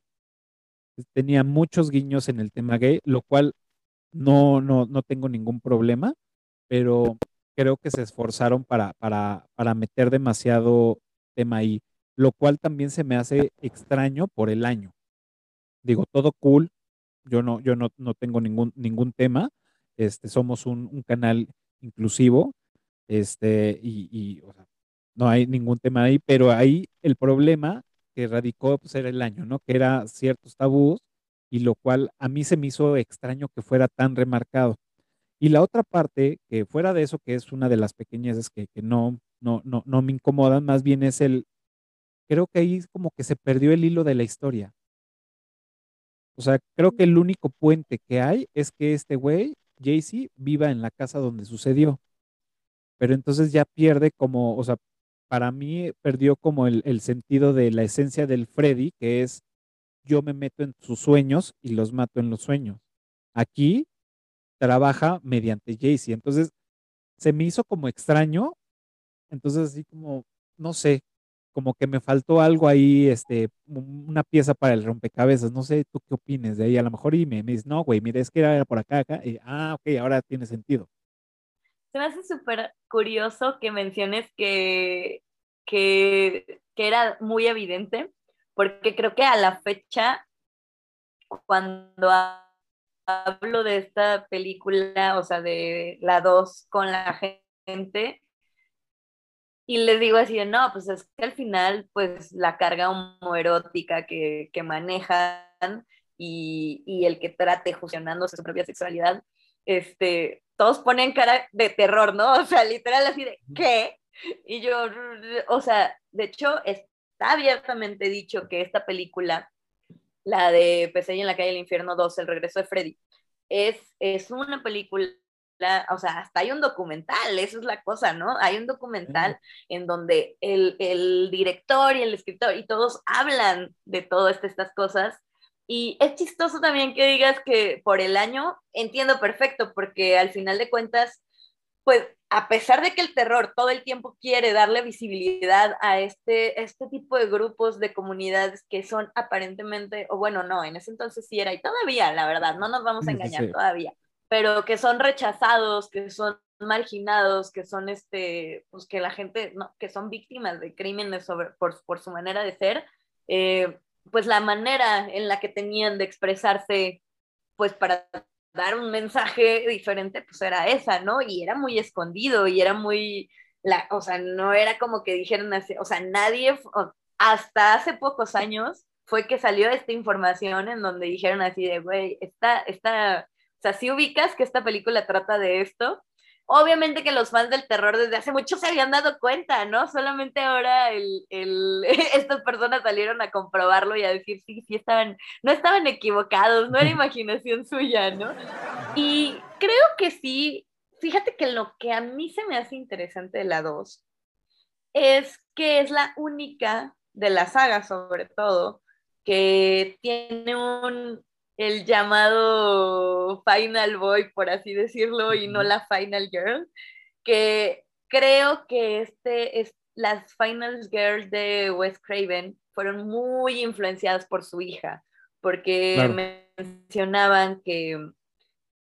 tenía muchos guiños en el tema gay, lo cual no, no, no tengo ningún problema, pero creo que se esforzaron para, para, para meter demasiado tema ahí, lo cual también se me hace extraño por el año. Digo, todo cool, yo no, yo no, no tengo ningún, ningún tema, este, somos un, canal inclusivo, este, y, y o sea, no hay ningún tema ahí, pero ahí el problema que radicó pues, era el año, ¿no? Que era ciertos tabús y lo cual a mí se me hizo extraño que fuera tan remarcado. Y la otra parte, que fuera de eso, que es una de las pequeñas que, que no, no, no, no me incomodan, más bien es el, creo que ahí como que se perdió el hilo de la historia. O sea, creo que el único puente que hay es que este güey, Jaycee, viva en la casa donde sucedió. Pero entonces ya pierde como, o sea, para mí perdió como el, sentido de la esencia del Freddy, que es yo me meto en sus sueños y los mato en los sueños. Aquí trabaja mediante Jaycee. Entonces, se me hizo como extraño. Entonces, así como, no sé, como que me faltó algo ahí, este, una pieza para el rompecabezas. No sé, ¿tú qué opines de ahí? A lo mejor y me, me dices, no, güey, mira, es que era por acá, acá. Y, ah, ok, ahora tiene sentido. Se me hace súper curioso que menciones que, que, que era muy evidente, porque creo que a la fecha, cuando hablo de esta película, o sea, de la 2 con la gente, y les digo así no, pues es que al final, pues la carga homoerótica que, que manejan y, y, el que trate fusionándose su propia sexualidad, este, todos ponen cara de terror, ¿no? O sea, literal así de, ¿qué? Y yo, o sea, de hecho, está abiertamente dicho que esta película la de Pesadilla en la calle del infierno 2, El regreso de Freddy, es, es una película, o sea, hasta hay un documental, eso es la cosa, ¿no? Hay un documental en donde el, el, director y el escritor y todos hablan de todas estas cosas. Y es chistoso también que digas que por el año entiendo perfecto, porque al final de cuentas, pues a pesar de que el terror todo el tiempo quiere darle visibilidad a este, este tipo de grupos, de comunidades que son aparentemente, o bueno, no, en ese entonces sí era, y todavía, la verdad, no nos vamos a engañar todavía, pero que son rechazados, que son marginados, que son este, pues que la gente, no, que son víctimas de crímenes sobre, por, por su manera de ser, eh, pues la manera en la que tenían de expresarse, pues para dar un mensaje diferente, pues era esa, ¿no? Y era muy escondido y era muy, la, o sea, no era como que dijeran así, o sea, nadie, hasta hace pocos años fue que salió esta información en donde dijeron así de, güey, esta, esta, sea, si ubicas que esta película trata de esto, Obviamente que los fans del terror desde hace mucho se habían dado cuenta, ¿no? Solamente ahora el, el, estas personas salieron a comprobarlo y a decir, sí, sí estaban, no estaban equivocados, no era imaginación suya, ¿no? Y creo que sí, fíjate que lo que a mí se me hace interesante de la 2 es que es la única de la saga, sobre todo, que tiene un, el llamado Final Boy, por así decirlo, y no la Final Girl, que creo que este es, las Final Girls de Wes Craven fueron muy influenciadas por su hija, porque mencionaban que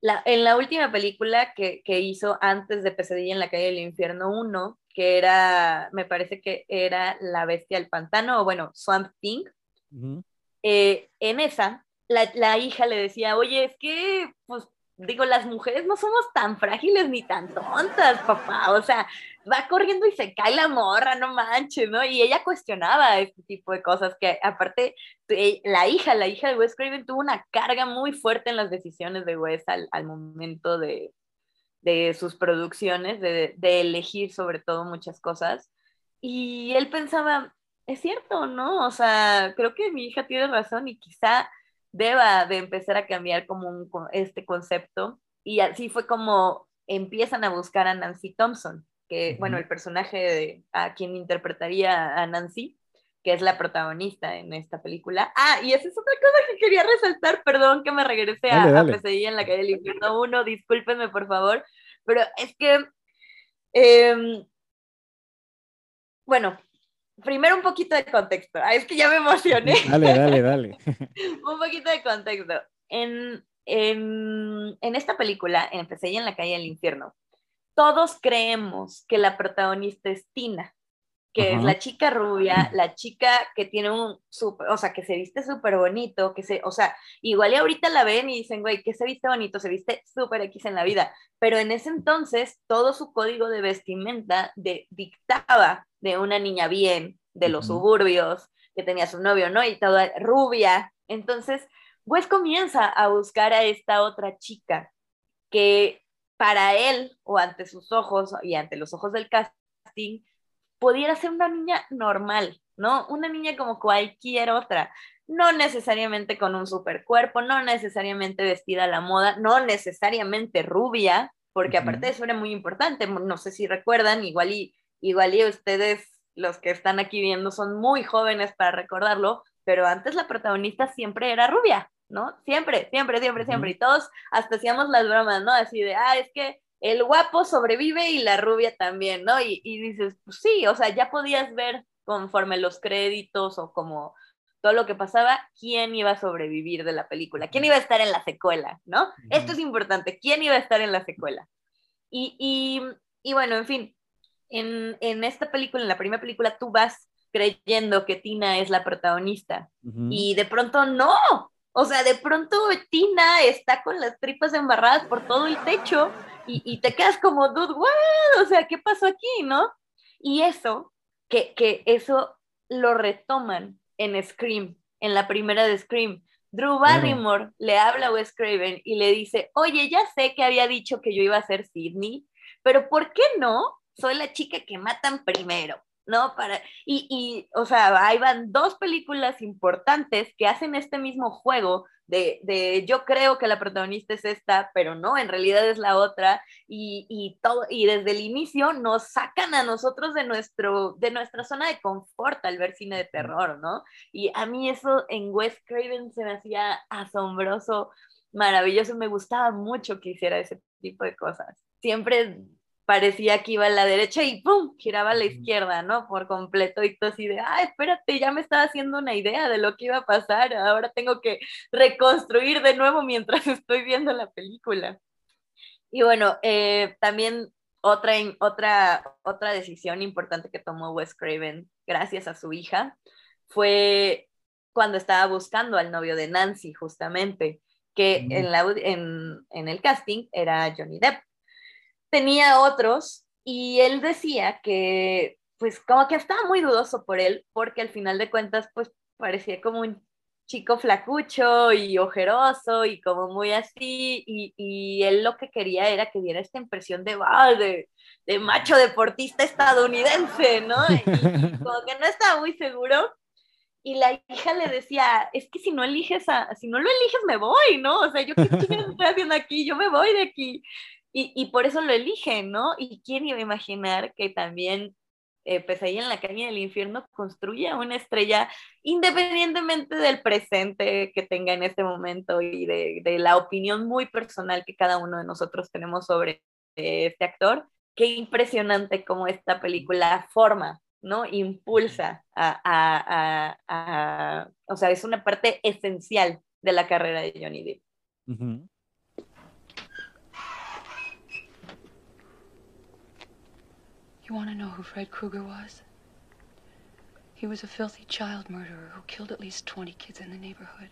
la, en la última película que, que, hizo antes de Pesadilla en la calle del infierno 1, que era, me parece que era La bestia del pantano, o bueno, Swamp Thing, eh, en esa la, hija le decía, oye, es que, pues, digo, las mujeres no somos tan frágiles ni tan tontas, papá. O sea, va corriendo y se cae la morra, no manches, ¿no? Y ella cuestionaba este tipo de cosas que, aparte, eh, la hija, la hija de Wes Craven tuvo una carga muy fuerte en las decisiones de Wes al, momento de, sus producciones, de, de elegir sobre todo muchas cosas. Y él pensaba, es cierto, ¿no? O sea, creo que mi hija tiene razón y quizá deba de empezar a cambiar como un, este concepto. Y así fue como empiezan a buscar a Nancy Thompson, que, bueno, el personaje de, a quien interpretaría a Nancy, que es la protagonista en esta película. Ah, y esa es otra cosa que quería resaltar, perdón que me regresé a, dale. en la calle del infierno 1, discúlpenme por favor, pero es que, eh, bueno, primero un poquito de contexto. Ah, es que ya me emocioné. Dale, dale, dale. un poquito de contexto. En, en, en esta película, en Pesadilla en la calle del infierno, todos creemos que la protagonista es Tina, que es la chica rubia, la chica que tiene un súper, o sea, que se viste súper bonito, que se, o sea, igual y ahorita la ven y dicen, güey, que se viste bonito, se viste súper X en la vida, pero en ese entonces todo su código de vestimenta de, dictaba de una niña bien, de los suburbios, que tenía su novio, ¿no? Y toda rubia. Entonces, pues comienza a buscar a esta otra chica que para él, o ante sus ojos y ante los ojos del casting, pudiera ser una niña normal, ¿no? Una niña como cualquier otra. No necesariamente con un super cuerpo, no necesariamente vestida a la moda, no necesariamente rubia, porque aparte de eso era muy importante. No sé si recuerdan, igual y Igual y ustedes, los que están aquí viendo, son muy jóvenes para recordarlo, pero antes la protagonista siempre era rubia, ¿no? Siempre, siempre, siempre, siempre. Y todos hasta hacíamos las bromas, ¿no? Así de, ah, es que el guapo sobrevive y la rubia también, ¿no? Y, y dices, pues sí, o sea, ya podías ver conforme los créditos o como todo lo que pasaba, quién iba a sobrevivir de la película, quién iba a estar en la secuela, ¿no? Esto es importante, quién iba a estar en la secuela. Y, y, y bueno, en fin, en, en, esta película, en la primera película, tú vas creyendo que Tina es la protagonista uh -huh. y de pronto no. O sea, de pronto Tina está con las tripas embarradas por todo el techo y, y te quedas como, dude, what? O sea, ¿qué pasó aquí, no? Y eso, que, que eso lo retoman en Scream, en la primera de Scream. Drew Barrymore bueno. le habla a Wes Craven y le dice, oye, ya sé que había dicho que yo iba a ser Sidney, pero ¿por qué no? Soy la chica que matan primero. ¿No? Para, y, y, o sea, ahí van dos películas importantes que hacen este mismo juego de, de, yo creo que la protagonista es esta, pero no, en realidad es la otra, y, y, todo, y desde el inicio nos sacan a nosotros de, nuestro, de nuestra zona de confort al ver cine de terror, ¿no? Y a mí eso en Wes Craven se me hacía asombroso, maravilloso, me gustaba mucho que hiciera ese tipo de cosas. Siempre parecía que iba a la derecha y ¡pum! giraba a la izquierda, ¿no? Por completo y todo así de, ah, espérate, ya me estaba haciendo una idea de lo que iba a pasar, ahora tengo que reconstruir de nuevo mientras estoy viendo la película. Y bueno, eh, también otra, otra, otra decisión importante que tomó Wes Craven gracias a su hija fue cuando estaba buscando al novio de Nancy, justamente, que mm. en, la, en, en el casting era Johnny Depp tenía otros y él decía que pues como que estaba muy dudoso por él porque al final de cuentas pues parecía como un chico flacucho y ojeroso y como muy así y, y él lo que quería era que diera esta impresión de, wow, de, de macho deportista estadounidense, ¿no? Y, y como que no estaba muy seguro y la hija le decía, es que si no eliges a, si no lo eliges me voy, ¿no? O sea, yo qué estoy haciendo aquí, yo me voy de aquí. Y, y, por eso lo eligen, ¿no? Y quién iba a imaginar que también eh, Pesadilla en la calle del infierno construya una estrella independientemente del presente que tenga en este momento y de, de la opinión muy personal que cada uno de nosotros tenemos sobre eh, este actor. Qué impresionante cómo esta película forma, ¿no? Impulsa a, a, a, a, o sea, es una parte esencial de la carrera de Johnny Depp. Uh -huh. You want to know who Fred Krueger was? He was a filthy child murderer who killed at least 20 kids in the neighborhood.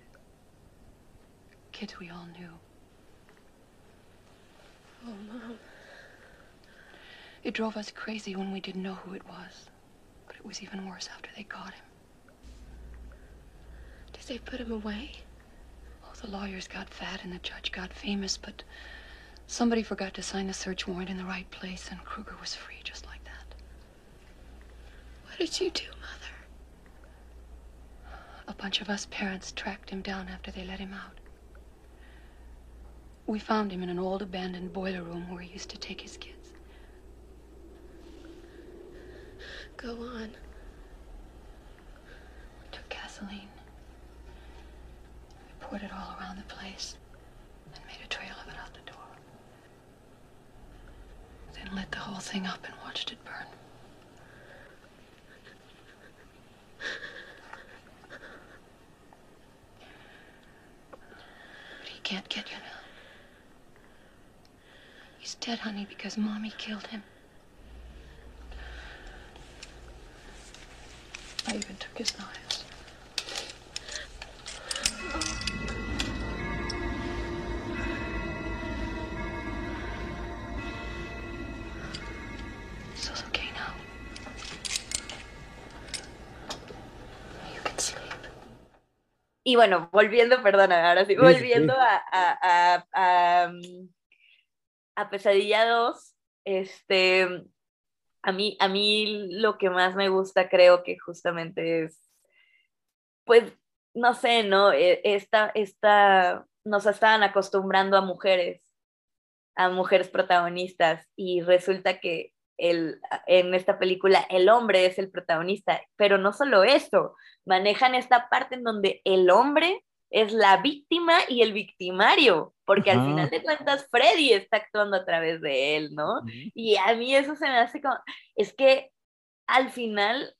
Kids we all knew. Oh, Mom. It drove us crazy when we didn't know who it was. But it was even worse after they caught him. Did they put him away? Oh, the lawyers got fat and the judge got famous, but somebody forgot to sign the search warrant in the right place, and Krueger was free just like what did you do, Mother? A bunch of us parents tracked him down after they let him out. We found him in an old abandoned boiler room where he used to take his kids. Go on. We took gasoline. We poured it all around the place and made a trail of it out the door. Then lit the whole thing up and watched it burn. Can't get you now. He's dead, honey, because Mommy killed him. I even took his knives. Y bueno, volviendo, perdona, ahora sí, volviendo a, a, a, a, Pesadilla 2, este, a mí, a mí lo que más me gusta creo que justamente es, pues, no sé, ¿no? Esta, esta, nos estaban acostumbrando a mujeres, a mujeres protagonistas, y resulta que el, en esta película el hombre es el protagonista, pero no solo eso, manejan esta parte en donde el hombre es la víctima y el victimario, porque al final de cuentas Freddy está actuando a través de él, ¿no? Y a mí eso se me hace como, es que al final,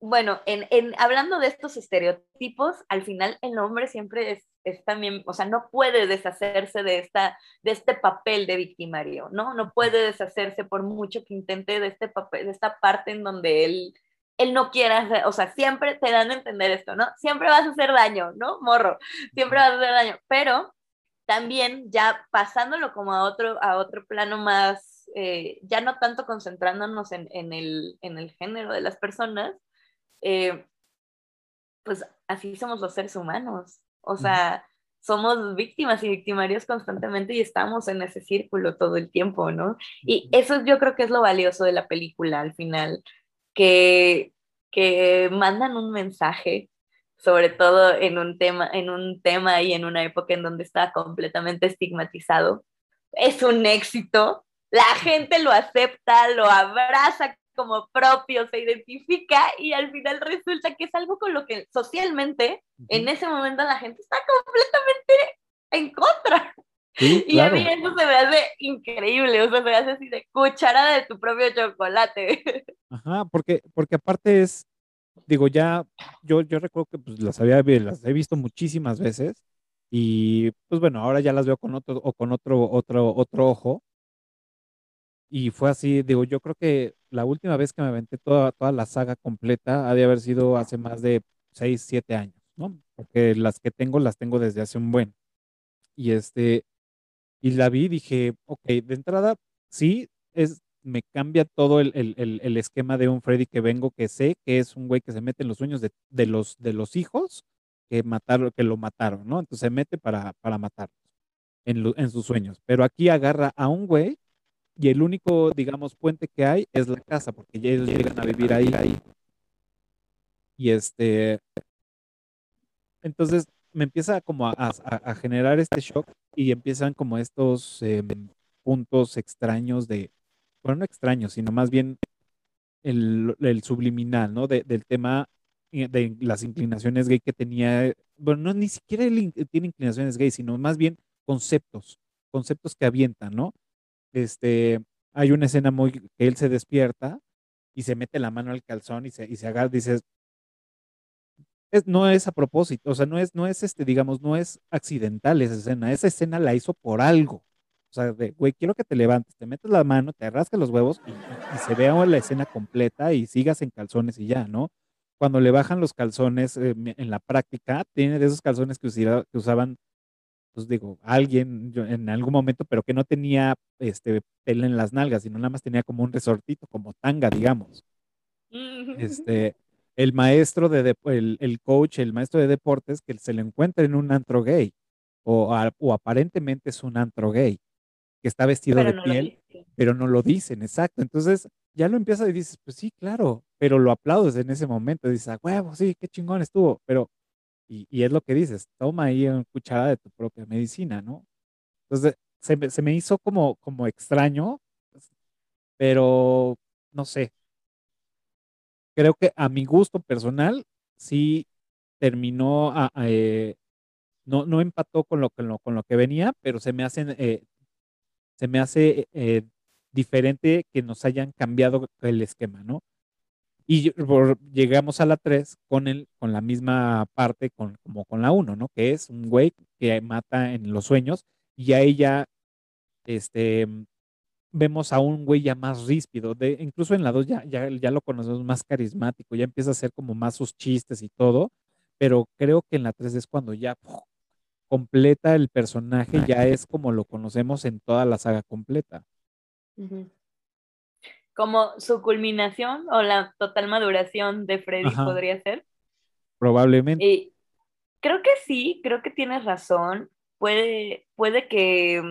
bueno, en, en- hablando de estos estereotipos, al final el hombre siempre es, también, o sea, no puede deshacerse de, esta, de este papel de victimario, ¿no? No puede deshacerse por mucho que intente de este papel, de esta parte en donde él, él no quiere hacer, o sea, siempre te dan a entender esto, ¿no? Siempre vas a hacer daño, ¿no? Morro, siempre vas a hacer daño, pero también ya pasándolo como a otro, a otro plano más, eh, ya no tanto concentrándonos en, en el, en el género de las personas, eh, pues así somos los seres humanos. O sea, somos víctimas y victimarios constantemente y estamos en ese círculo todo el tiempo, ¿no? Y eso yo creo que es lo valioso de la película al final, que, que mandan un mensaje, sobre todo en un tema, en un tema y en una época en donde está completamente estigmatizado. Es un éxito, la gente lo acepta, lo abraza como propio, se identifica y al final resulta que es algo con lo que socialmente en ese momento la gente está completamente en contra. Sí, Y a claro. mí eso se me hace increíble, o sea, se me hace así de cucharada de tu propio chocolate. Ajá, porque, porque aparte es, digo, ya, yo, yo recuerdo que pues, las había, las he visto muchísimas veces y pues bueno, ahora ya las veo con otro, o con otro, otro, otro ojo. Y fue así, digo, yo creo que la última vez que me aventé toda, toda la saga completa ha de haber sido hace más de 6, 7 años, ¿no? Porque las que tengo las tengo desde hace un buen. Y este, y la vi dije, ok, de entrada, sí, es, me cambia todo el, el- el- el esquema de un Freddy que vengo, que sé que es un güey que se mete en los sueños de, de los, de los hijos que mataron, que lo mataron, ¿no? Entonces se mete para, para matarlos en, lo- en sus sueños. Pero aquí agarra a un güey y el único, digamos, puente que hay es la casa, porque ya ellos llegan a vivir ahí. Y este, entonces me empieza como a, generar este shock y empiezan como estos em, puntos extraños de, bueno, no extraños, sino más bien el, el subliminal, ¿no? De- del tema eh, de las inclinaciones gay que tenía, bueno, no ni siquiera tiene inclinaciones gay, sino más bien conceptos, conceptos que avientan, ¿no? Este, hay una escena muy que él se despierta y se mete la mano al calzón y se, y se agarra, dices, es- no es a propósito, o sea, no es, no es este, digamos, no es accidental esa escena, esa escena la hizo por algo. O sea, de, güey, quiero que te levantes, te metes la mano, te rascas los huevos y, se vea la escena completa y sigas en calzones y ya, ¿no? Cuando le bajan los calzones eh, en la práctica, tiene de esos calzones que, que usaban, pues digo, alguien en algún momento, pero que no tenía este, tela en las nalgas, sino nada más tenía como un resortito, como tanga, digamos. Este, el maestro de, el, el coach, el maestro de deportes, que se le encuentra en un antro gay, o, a- o aparentemente es un antro gay, que está vestido Pero de no piel, pero no lo dicen, exacto. Entonces ya lo empiezas y dices, pues sí, claro, pero lo aplaudes en ese momento, dices, a huevo, sí, qué chingón estuvo, pero, y, y es lo que dices, toma ahí una cucharada de tu propia medicina, ¿no? Entonces se, me- se me hizo como, como extraño, pero no sé, creo que a mi gusto personal sí terminó, eh, no, no empató con lo, con lo, con lo que venía, pero se me hacen, eh, se me hace eh, diferente que nos hayan cambiado el esquema, ¿no? Y llegamos a la 3 con, el, con la misma parte con, como con la 1, ¿no? Que es un güey que mata en los sueños y a ella, este, vemos a un güey ya más ríspido. De, incluso en la 2 ya, ya, ya lo conocemos más carismático, ya empieza a hacer como más sus chistes y todo, pero creo que en la 3 es cuando ya ¡puf! completa el personaje, ya es como lo conocemos en toda la saga completa. Ujú. Como su culminación o la total maduración de Freddy Ajá. podría ser. Probablemente. Y creo que sí, creo que tienes razón. Puede, puede que,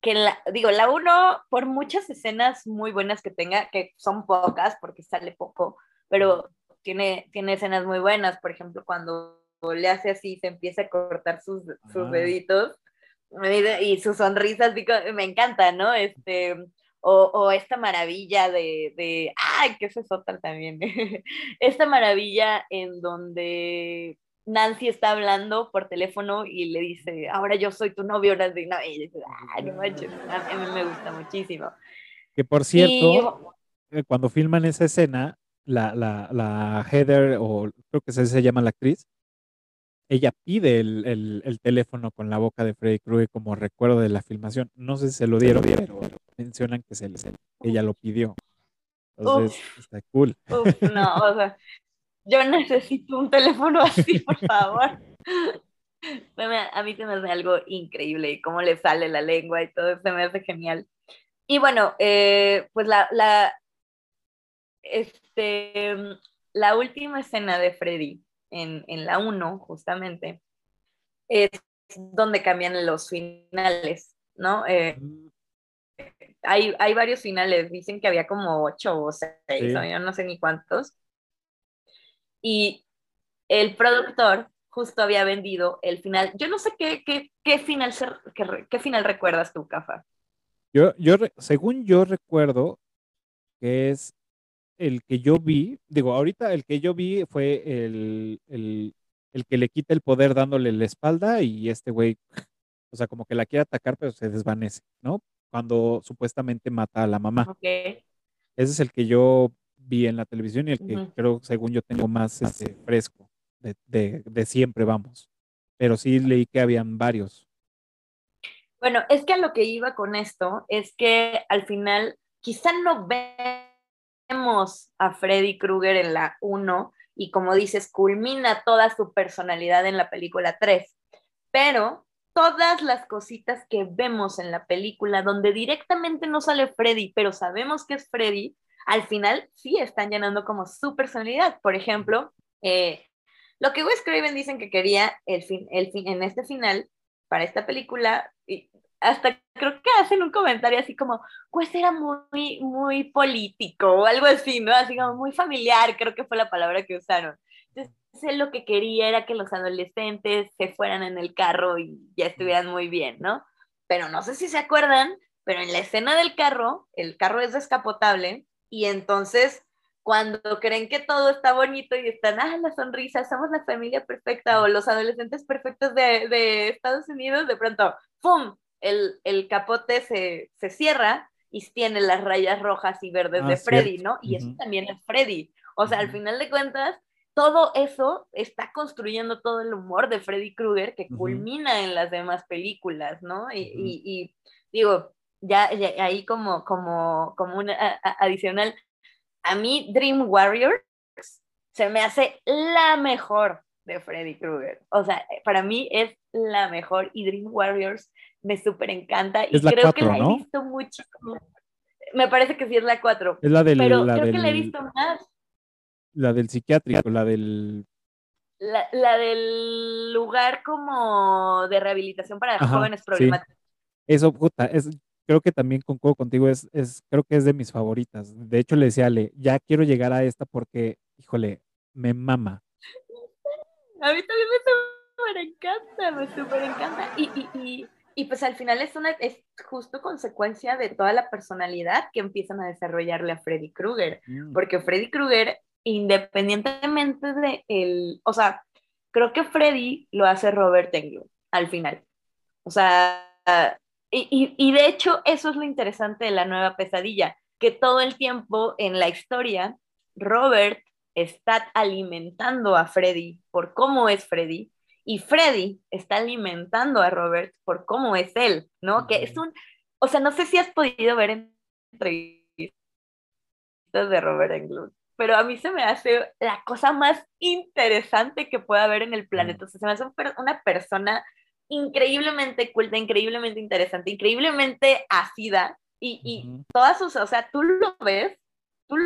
que la, digo, la uno, por muchas escenas muy buenas que tenga, que son pocas porque sale poco, pero tiene, tiene escenas muy buenas. Por ejemplo, cuando le hace así, se empieza a cortar sus, sus Ah. deditos y, y su sonrisa, así co- me encanta, ¿no? Este, o, o esta maravilla de, de, ay, que eso es otra también, esta maravilla en donde Nancy está hablando por teléfono y le dice, ahora yo soy tu novio, Nancy. No, y dice, ah, no manches, a mí me gusta muchísimo. Que por cierto, eh, cuando filman esa escena, la, la, la Heather, o creo que se llama la actriz, ella pide el, el- el teléfono con la boca de Freddy Krueger como recuerdo de la filmación. No sé si se lo dieron, pero mencionan que se ella lo pidió. Entonces, está cool. Uf, no, o sea, yo necesito un teléfono así, por favor. A mí se me hace algo increíble y cómo le sale la lengua y todo, se me hace genial. Y bueno, eh, pues la, la, este, la última escena de Freddy en, en la 1, justamente, es donde cambian los finales, ¿no? Eh, hay, hay varios finales, dicen que había como ocho o seis, Sí. o yo no sé ni cuántos. Y el productor justo había vendido el final. Yo no sé qué, qué, qué final, qué, qué final recuerdas tú, Cafa. Yo, yo, según yo recuerdo, que es el que yo vi, digo, ahorita el que yo vi fue el, el, el que le quita el poder dándole la espalda y este güey, o sea, como que la quiere atacar, pero se desvanece, ¿no? Cuando supuestamente mata a la mamá. Ok. Ese es el que yo vi en la televisión y el que Ujú. creo, según yo, tengo más este, fresco de, de, de siempre, vamos. Pero sí leí que habían varios. Bueno, es que a lo que iba con esto es que al final quizá no vemos a Freddy Krueger en la 1 y como dices, culmina toda su personalidad en la película 3, pero todas las cositas que vemos en la película donde directamente no sale Freddy, pero sabemos que es Freddy, al final sí están llenando como su personalidad. Por ejemplo, eh, lo que Wes Craven dicen que quería el fin, el fin, en este final, para esta película, y hasta creo que hacen un comentario así como, pues era muy, muy político o algo así, ¿no? Así como muy familiar, creo que fue la palabra que usaron. Entonces, él lo que quería era que los adolescentes se fueran en el carro y ya estuvieran muy bien, ¿no? Pero no sé si se acuerdan, pero en la escena del carro, el carro es descapotable y entonces cuando creen que todo está bonito y están, ah, la sonrisa, somos la familia perfecta o los adolescentes perfectos de, de Estados Unidos, de pronto, ¡pum! El, el capote se, se cierra y tiene las rayas rojas y verdes Ah, de Freddy, cierto. ¿no? Y eso también es Freddy. O sea, al final de cuentas, todo eso está construyendo todo el humor de Freddy Krueger que culmina en las demás películas, ¿no? Y, y- y digo, ya, ya ahí como, como, como un adicional, a mí Dream Warriors se me hace la mejor de Freddy Krueger. O sea, para mí es la mejor y Dream Warriors me súper encanta y creo que la he visto muchísimo. Me parece que sí es la 4, Es la del, pero la creo del, que la he visto más. la del psiquiátrico, la del... La, la del lugar como de rehabilitación para Ajá, jóvenes sí. problemáticos. Eso, puta, es, creo que también concuerdo contigo, es, es, creo que es de mis favoritas. De hecho, le decía Ale, ya quiero llegar a esta porque, híjole, me mama. A mí también me súper encanta, me súper encanta. Y, y, y, y pues al final es, una, es justo consecuencia de toda la personalidad que empiezan a desarrollarle a Freddy Krueger. Mm, Porque Freddy Krueger, independientemente de el, o sea, creo que Freddy lo hace Robert Englund al final. O sea, y, y, y de hecho eso es lo interesante de la nueva pesadilla, que todo el tiempo en la historia, Robert está alimentando a Freddy por cómo es Freddy y Freddy está alimentando a Robert por cómo es él, ¿no? Que es un, o sea, no sé si has podido ver entrevistas de Robert Englund, pero a mí se me hace la cosa más interesante que pueda haber en el planeta. O sea, se me hace una persona increíblemente culta, increíblemente interesante, increíblemente ácida y, y ujú. todas sus, o sea, tú lo ves, tú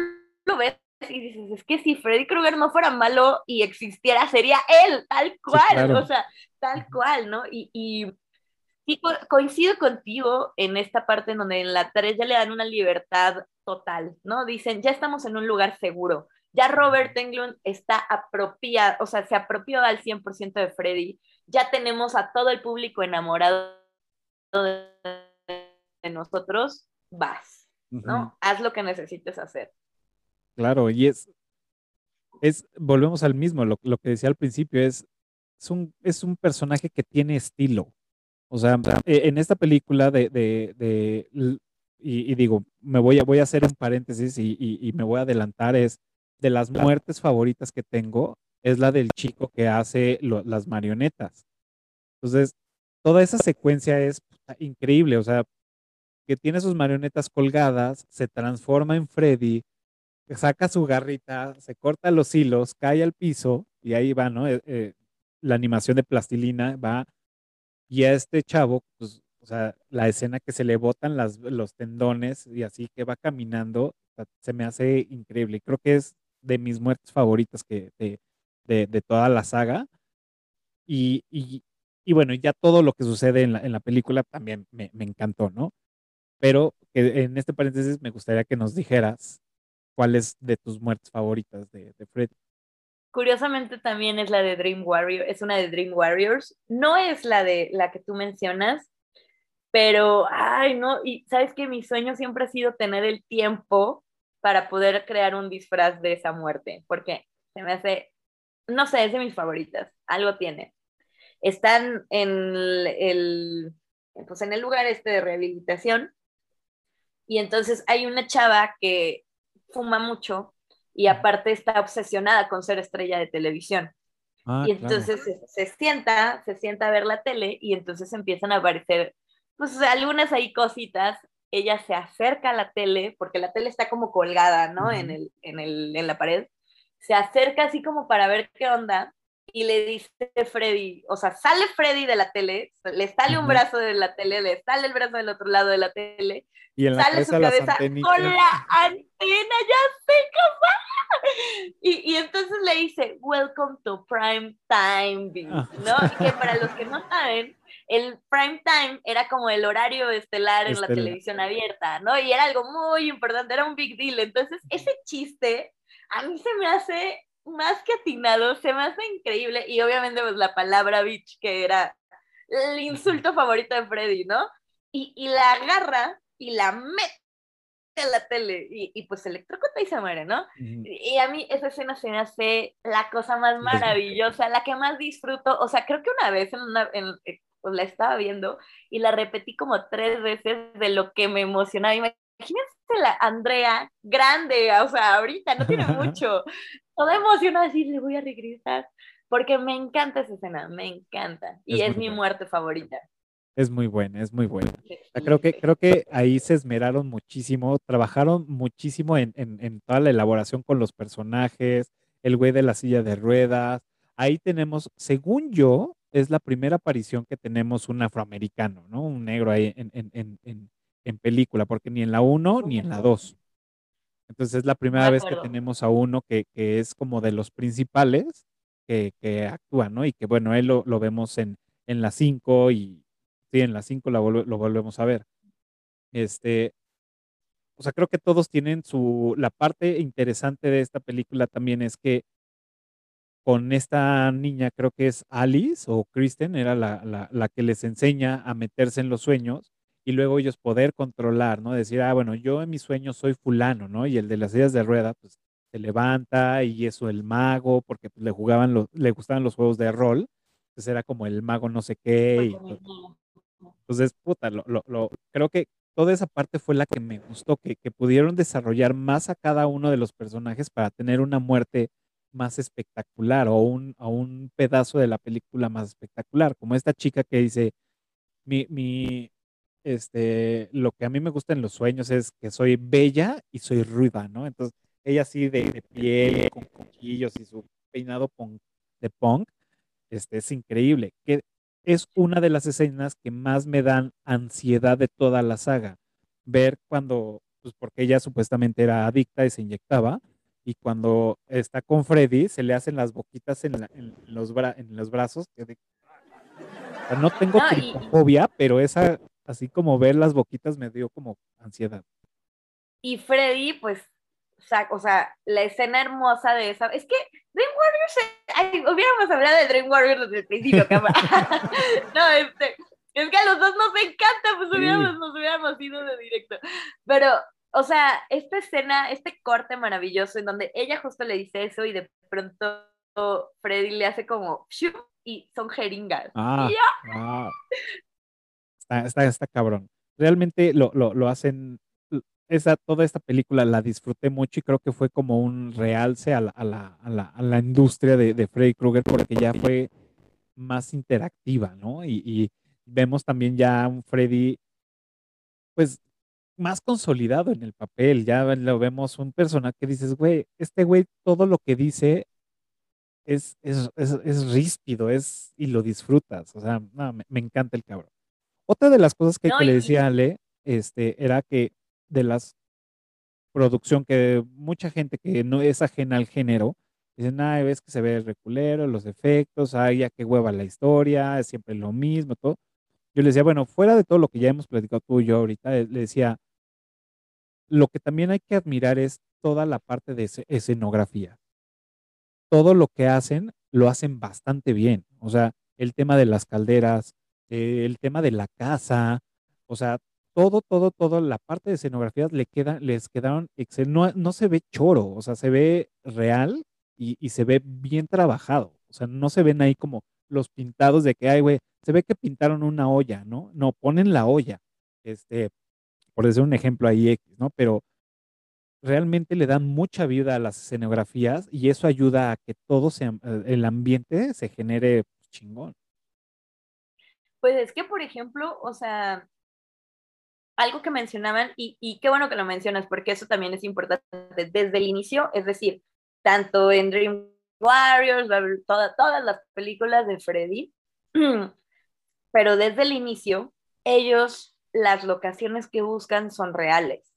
lo ves y dices, es que si Freddy Krueger no fuera malo y existiera, sería él, tal cual, claro. o sea, tal cual, ¿no? Y, y sí, co coincido contigo en esta parte en donde en la 3 ya le dan una libertad total, ¿no? Dicen, ya estamos en un lugar seguro, ya Robert Englund está apropiado, o sea, se apropió al 100% de Freddy, ya tenemos a todo el público enamorado de, nosotros, vas, ¿no? Haz lo que necesites hacer. Claro, y es, es, volvemos al mismo, lo, lo que decía al principio es, es un, es un personaje que tiene estilo. O sea, e- en esta película de, de, de y, y digo, me voy a, voy a hacer un paréntesis y, y- y me voy a adelantar, es de las muertes favoritas que tengo, es la del chico que hace lo- las marionetas. Entonces, toda esa secuencia es increíble, o sea, que tiene sus marionetas colgadas, se transforma en Freddy, saca su garrita, se corta los hilos, cae al piso y ahí va, ¿no? Eh, eh, la animación de plastilina va y a este chavo, pues, o sea, la escena que se le botan los tendones y así que va caminando, se me hace increíble. Creo que es de mis muertes favoritas de, de, toda la saga. Y, y, y bueno, ya todo lo que sucede en la, en la película también me, me encantó, ¿no? Pero en este paréntesis me gustaría que nos dijeras cuál es de tus muertes favoritas de, de Freddy. Curiosamente también es la de Dream Warrior, es una de Dream Warriors. No es la de la que tú mencionas, pero, ay, no, y sabes que mi sueño siempre ha sido tener el tiempo para poder crear un disfraz de esa muerte, porque se me hace, no sé, es de mis favoritas, algo tiene. Están en el, el- pues en el lugar este de rehabilitación y entonces hay una chava que fuma mucho y aparte está obsesionada con ser estrella de televisión. Ah, y claro. entonces se, se sienta, se sienta a ver la tele y entonces empiezan a aparecer, pues algunas ahí cositas. Ella se acerca a la tele, porque la tele está como colgada, ¿no? en, el, en, el, en la pared. Se acerca así como para ver qué onda y le dice Freddy, o sea, sale Freddy de la tele, le sale un brazo de la tele, le sale el brazo del otro lado de la tele Y en la sale su cabeza las cabeza con la antena, ya sé cómo. Y, y entonces le dice, Welcome to Prime Time, Beat", Ah. ¿no? Y que para los que no saben, el prime time era como el horario estelar en la Estelar. televisión abierta, ¿no? Y era algo muy importante, era un big deal. Entonces, ese chiste a mí se me hace más que atinado, se me hace increíble. Y obviamente, pues la palabra bitch, que era el insulto favorito de Freddy, ¿no? Y, y la agarra y la mete a la tele y, y pues se electrocuta y se muere, ¿no? Ujú. Y a mí esa escena se me hace la cosa más maravillosa, la que más disfruto. O sea, creo que una vez en una, en- eh, pues la estaba viendo y la repetí como tres veces de lo que me emocionaba. Imagínense la Andrea grande, o sea, ahorita no tiene mucho. Toda emocionada así, le voy a regresar. Porque me encanta esa escena, me encanta. Y Es mi buena. muerte favorita. Es muy buena, es muy buena. Sí, sea, creo que, sí. creo que ahí se esmeraron muchísimo, trabajaron muchísimo en, en- en toda la elaboración con los personajes, el güey de la silla de ruedas. Ahí tenemos, según yo, es la primera aparición que tenemos un afroamericano, ¿no? Un negro ahí en, en- en- en- en película, porque ni en la 1 ni en la 2. Entonces es la primera vez que tenemos a uno que, que es como de los principales que, que actúa, ¿no? Y que bueno, él lo, lo vemos en, en la 5 y sí, en la 5 la volve- lo volvemos a ver. Este, o sea, creo que todos tienen su, la parte interesante de esta película también es que con esta niña, creo que es Alice o Kristen, era la, la, la que les enseña a meterse en los sueños y luego ellos poder controlar, ¿no? Decir, ah, bueno, yo en mis sueños soy fulano, ¿no? Y el de las sillas de rueda, pues se levanta y eso el mago, porque pues, le jugaban, los, le gustaban los juegos de rol, entonces era como el mago no sé qué, y to- entonces, puta, lo, lo- lo- creo que toda esa parte fue la que me gustó, que, que pudieron desarrollar más a cada uno de los personajes para tener una muerte más espectacular o un, o un pedazo de la película más espectacular, como esta chica que dice, mi, mi, este, lo que a mí me gusta en los sueños es que soy bella y soy ruda, ¿no? Entonces, ella así de, de piel, con coquillos y su peinado punk- de punk, este, es increíble, que es una de las escenas que más me dan ansiedad de toda la saga. Ver cuando, pues porque ella supuestamente era adicta y se inyectaba, y cuando está con Freddy, se le hacen las boquitas en, la- en los, bra- en los brazos. que de- o sea, no tengo No, y- pero esa, así como ver las boquitas me dio como ansiedad. Y Freddy, pues, o sea, la escena hermosa de esa. Es que Dream Warriors, ay, hubiéramos hablado de Dream Warriors desde el principio, no, este, es que a los dos nos encanta, pues Sí. hubiéramos, nos hubiéramos ido de directo. Pero, o sea, esta escena, este corte maravilloso en donde ella justo le dice eso y de pronto Freddy le hace como, y son jeringas. Ah, Y wow. Está, está, cabrón. Realmente lo, lo, lo hacen, esa, toda esta película la disfruté mucho y creo que fue como un realce a la, a la, a la, a la industria de, de Freddy Krueger porque ya fue más interactiva, ¿no? Y, y vemos también ya un Freddy, pues, más consolidado en el papel. Ya lo vemos un personaje que dices, güey, este güey todo lo que dice es, es, es, es ríspido, es, y lo disfrutas. O sea, no, me encanta el cabrón. Otra de las cosas que, No, que le decía a Ale, este, era que de las producción que mucha gente que no es ajena al género, dicen, ay, ves que se ve reculero, los efectos, ay, ya qué hueva la historia, es siempre lo mismo, todo. Yo le decía, bueno, fuera de todo lo que ya hemos platicado tú y yo ahorita, eh, le decía, lo que también hay que admirar es toda la parte de esce- escenografía. Todo lo que hacen, lo hacen bastante bien. O sea, el tema de las calderas, eh, el tema de la casa, o sea, todo, todo, todo, la parte de escenografías le queda, les quedaron, no, no se ve choro, o sea, se ve real y, y se ve bien trabajado. O sea, no se ven ahí como los pintados de que, ay, güey, se ve que pintaron una olla, ¿no? No, ponen la olla. Este, por decir un ejemplo ahí X, ¿no? Pero realmente le dan mucha vida a las escenografías y eso ayuda a que todo sea, eh, el ambiente se genere chingón. Pues es que, por ejemplo, o sea, algo que mencionaban, y, y qué bueno que lo mencionas, porque eso también es importante desde el inicio, es decir, tanto en Dream Warriors, toda- todas las películas de Freddy, pero desde el inicio, ellos, las locaciones que buscan son reales.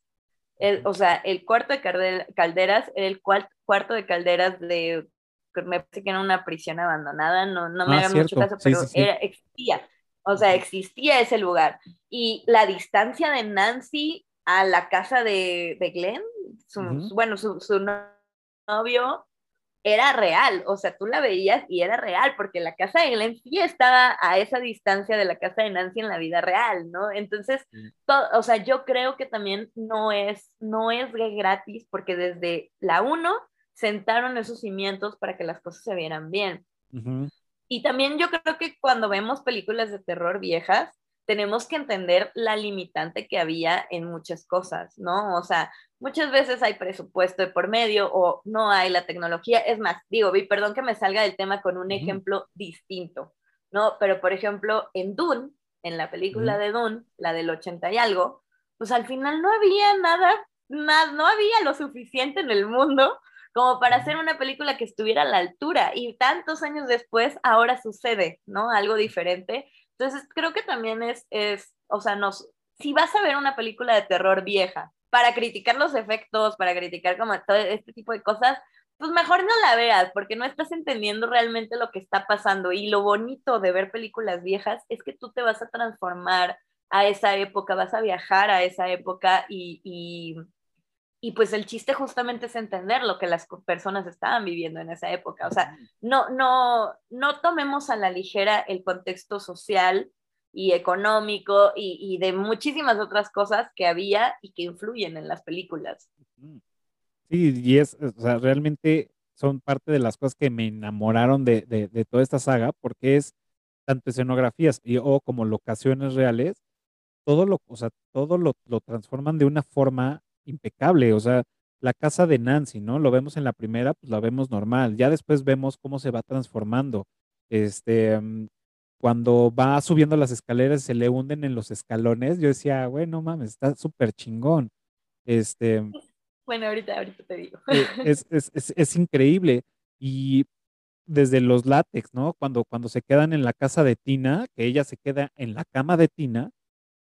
El- o sea, el cuarto de Calde- calderas, el cual- cuarto de calderas de, me parece que era una prisión abandonada, no, no me Ah, hagan mucho caso, Sí, pero sí, sí. era- existía. O sea, existía ese lugar. Y la distancia de Nancy a la casa de, de Glenn, su- bueno, su, su no- novio, era real. O sea, tú la veías y era real, porque la casa de Glenn sí estaba a esa distancia de la casa de Nancy en la vida real, ¿no? Entonces, todo, o sea, yo creo que también no es, no es gratis, porque desde la 1 sentaron esos cimientos para que las cosas se vieran bien. Ujú. Y también yo creo que cuando vemos películas de terror viejas, tenemos que entender la limitante que había en muchas cosas, ¿no? O sea, muchas veces hay presupuesto de por medio o no hay la tecnología. Es más, digo, y perdón que me salga del tema con un ejemplo distinto, ¿no? Pero por ejemplo, en Dune, en la película de Dune, la del 80 y algo, pues al final no había nada, nada, no había lo suficiente en el mundo como para hacer una película que estuviera a la altura y tantos años después ahora sucede, ¿no? Algo diferente. Entonces creo que también es, es, o sea, nos, si vas a ver una película de terror vieja para criticar los efectos, para criticar como todo este tipo de cosas, pues mejor no la veas porque no estás entendiendo realmente lo que está pasando y lo bonito de ver películas viejas es que tú te vas a transformar a esa época, vas a viajar a esa época y, y y pues el chiste justamente es entender lo que las personas estaban viviendo en esa época. O sea, no, no, no tomemos a la ligera el contexto social y económico y, y de muchísimas otras cosas que había y que influyen en las películas. Sí, y es, o sea, realmente son parte de las cosas que me enamoraron de, de, de toda esta saga, porque es tanto escenografías y, o como locaciones reales, todo lo, o sea, todo lo, lo transforman de una forma impecable. O sea, la casa de Nancy, ¿no? Lo vemos en la primera, pues la vemos normal. Ya después vemos cómo se va transformando. Este, mm, cuando va subiendo las escaleras, se le hunden en los escalones. Yo decía, güey, no mames, está súper chingón. Este, Bueno, ahorita, ahorita te digo. eh, es, es, es, es increíble. Y desde los látex, ¿no? Cuando, cuando se quedan en la casa de Tina, que ella se queda en la cama de Tina,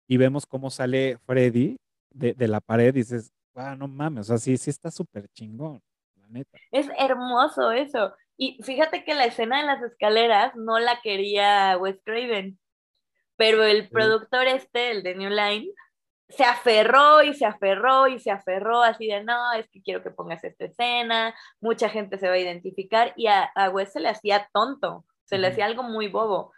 y vemos cómo sale Freddy de, de la pared, dices, ah, no mames, o sea, sí, sí está súper chingón, la neta. Es hermoso eso. Y fíjate que la escena de las escaleras no la quería Wes Craven, pero el Sí. productor este, el de New Line, se aferró y se aferró y se aferró así de, no, es que quiero que pongas esta escena, mucha gente se va a identificar y a, a Wes se le hacía tonto, se le Ujú. hacía algo muy bobo.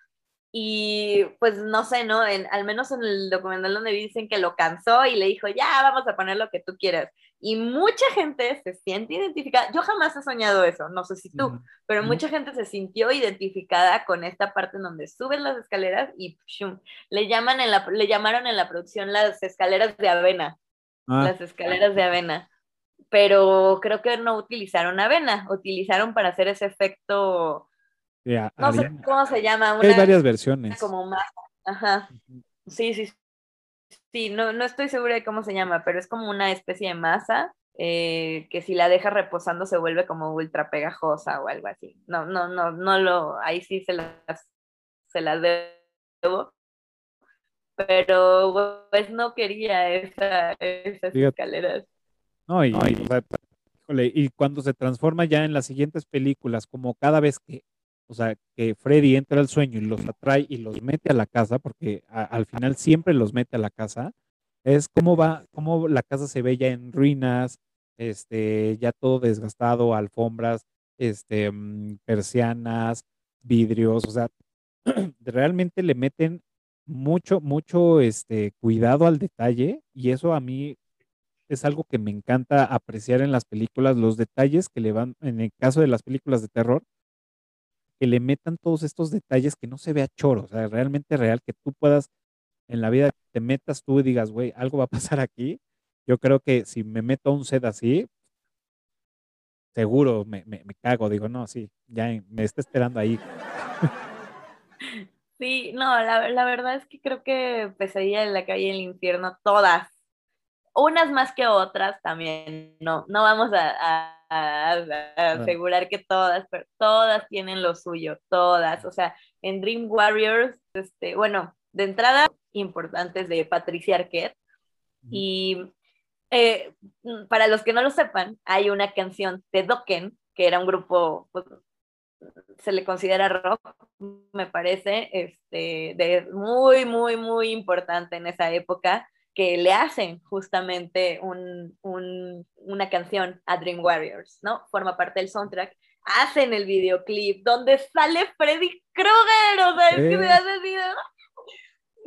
Y pues no sé, ¿no? En, al menos en el documental donde dicen que lo cansó y le dijo, ya, vamos a poner lo que tú quieras. Y mucha gente se siente identificada. Yo jamás he soñado eso, no sé si tú, pero mucha gente se sintió identificada con esta parte en donde suben las escaleras y le llaman en la, le llamaron en la producción las escaleras de avena, Ah, las escaleras de avena. Pero creo que no utilizaron avena, utilizaron para hacer ese efecto, no sé cómo se llama, Hay varias versiones. como masa. Ajá. Sí, sí, sí, no, no estoy segura de cómo se llama, pero es como una especie de masa eh, que si la dejas reposando se vuelve como ultra pegajosa o algo así. No, no, no, no lo, ahí sí se las, se las debo, pero pues no quería esa, esas Fíjate. escaleras. No, y, o sea, híjole, y cuando se transforma ya en las siguientes películas, como cada vez que, o sea, que Freddy entra al sueño y los atrae y los mete a la casa, porque al final siempre los mete a la casa, es cómo va, cómo la casa se ve ya en ruinas, este, ya todo desgastado, alfombras, este, mm, persianas, vidrios, o sea, realmente le meten mucho, mucho, este, cuidado al detalle y eso a mí es algo que me encanta apreciar en las películas, los detalles que le van, en el caso de las películas de terror, que le metan todos estos detalles que no se vea choro, o sea, realmente real, que tú puedas en la vida te metas tú y digas, güey, algo va a pasar aquí. Yo creo que si me meto a un set así, seguro me, cago, digo, no, sí, ya me está esperando ahí. Sí, no, la, verdad es que creo que Pesadilla en la calle y el infierno, todas, unas más que otras también, no, no vamos a- a- asegurar que todas, pero todas tienen lo suyo, todas, o sea, en Dream Warriors, este, bueno, de entrada, importantes de Patricia Arquette, y eh, para los que no lo sepan, hay una canción de Dokken, que era un grupo, pues, se le considera rock, me parece, este, de muy, muy, muy importante en esa época, que le hacen justamente un, un- una canción a Dream Warriors, ¿no? Forma parte del soundtrack. Hacen el videoclip donde sale Freddy Krueger, o sea, es que Eh. me hace así de-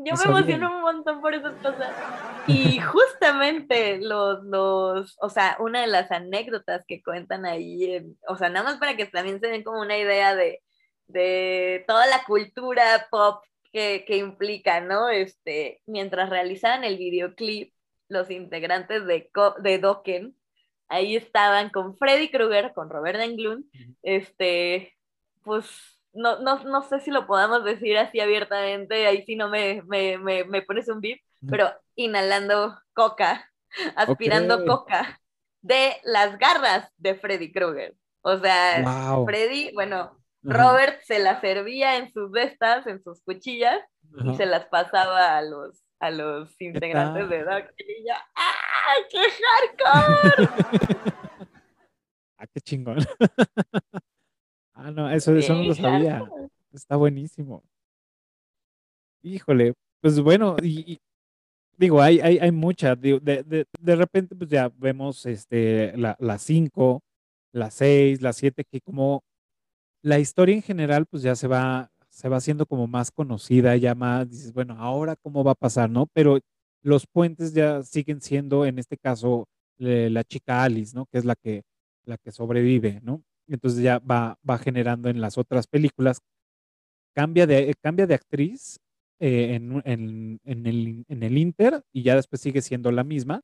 Yo No me emociono un montón por esas cosas. Y justamente los, los, o sea, una de las anécdotas que cuentan ahí, en- o sea, nada más para que también se den como una idea de, de toda la cultura pop que, que implica, ¿no? Este, mientras realizaban el videoclip, los integrantes de, Co- de Dokken, ahí estaban con Freddy Krueger, con Robert Englund, este, pues no, no, no sé si lo podamos decir así abiertamente, ahí sí no me, me, me, me pones un beep, pero inhalando coca, aspirando coca de las garras de Freddy Krueger. O sea, Wow. Freddy, bueno, Ajá, Robert se las servía en sus vestas, en sus cuchillas, y se las pasaba a los, a los integrantes de Doc. Y yo, ¡ah, qué hardcore! Ah, qué chingón. Ah, no, eso, eso no lo sabía. Está buenísimo. Híjole, pues bueno, y, y digo, hay, hay, hay mucha. digo, de, de, de repente, pues ya vemos este, la, la 5, la 6, la 7, que como la historia en general, pues ya se va, se va haciendo como más conocida, ya más, dices, bueno, ahora cómo va a pasar, ¿no? Pero los puentes ya siguen siendo, en este caso, la chica Alice, ¿no? Que es la que, la que sobrevive, ¿no? Entonces ya va, va generando en las otras películas, cambia de, cambia de actriz eh, en, en, en el, en el Inter y ya después sigue siendo la misma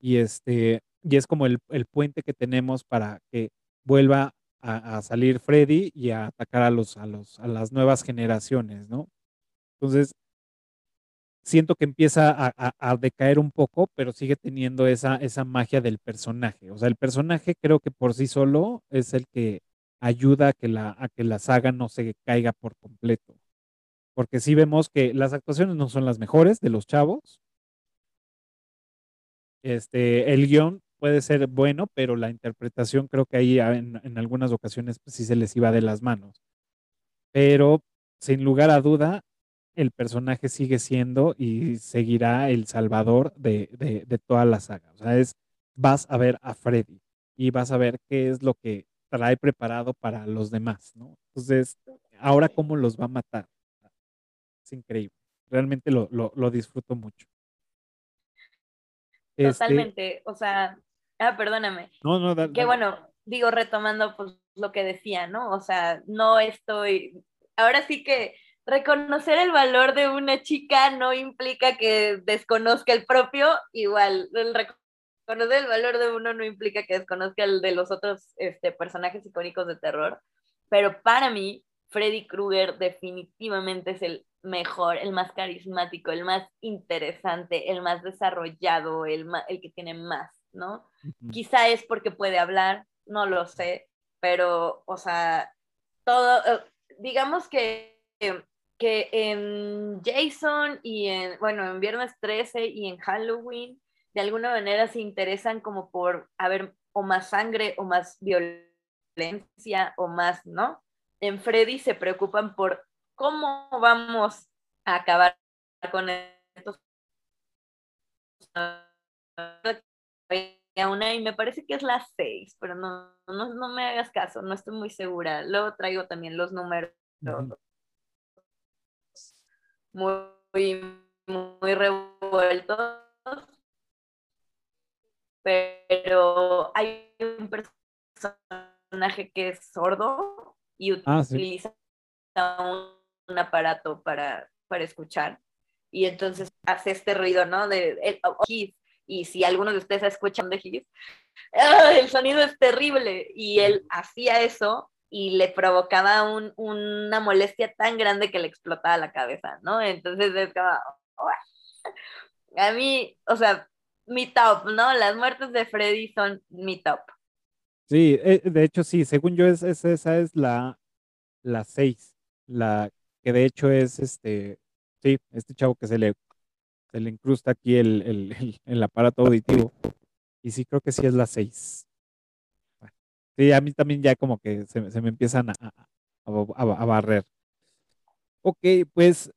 y este y es como el, el puente que tenemos para que vuelva a, salir Freddy y a atacar a los a los a las nuevas generaciones, ¿no? Entonces siento que empieza a, a- a decaer un poco, pero sigue teniendo esa esa magia del personaje. O sea, el personaje creo que por sí solo es el que ayuda a que la a que la saga no se caiga por completo. Porque sí vemos que las actuaciones no son las mejores de los chavos, este, el guion puede ser bueno, pero la interpretación creo que ahí a- en, en algunas ocasiones pues, sí se les iba de las manos. Pero sin lugar a duda, el personaje sigue siendo y seguirá el salvador de, de- de toda la saga. O sea, es, vas a ver a Freddy y vas a ver qué es lo que trae preparado para los demás, ¿no? Entonces, ahora cómo los va a matar. es increíble. Realmente lo, lo, lo disfruto mucho. Este, Totalmente, o sea, ah, perdóname. no, no, da- Que bueno, digo, retomando pues lo que decía, ¿no? O sea, no estoy, ahora sí que reconocer el valor de una chica no implica que desconozca el propio, igual, el reconocer el valor de uno no implica que desconozca el de los otros este, personajes icónicos de terror, pero para mí, Freddy Krueger definitivamente es el mejor, el más carismático, el más interesante, el más desarrollado, el, ma- el que tiene más, ¿no? Quizá es porque puede hablar, no lo sé, pero, o sea, todo, eh, digamos que, que en Jason y en, bueno, en Viernes 13 y en Halloween, de alguna manera se interesan como por haber o más sangre o más violencia o más, ¿no? En Freddy se preocupan por cómo vamos a acabar con estos había una y me parece que es la 6, pero no, no, no me hagas caso, no estoy muy segura. Luego traigo también los números muy, muy revueltos, pero hay un personaje que es sordo y Ah, sí. utiliza un, un aparato para, para escuchar y entonces hace este ruido, ¿no? De el, oh. Y si alguno de ustedes escuchan de His, el sonido es terrible y él hacía eso y le provocaba un- una molestia tan grande que le explotaba la cabeza, ¿no? Entonces es como, a mí, o sea, mi top, ¿no? Las muertes de Freddy son mi top. Sí, eh, de hecho sí, según yo es, es- esa es la, la 6, la que de hecho es este, sí, este chavo que se le, se le incrusta aquí el, el, el- aparato auditivo. Y sí, creo que sí es la 6. Sí, a mí también ya como que se, me- empiezan a, a- barrer. Ok, pues,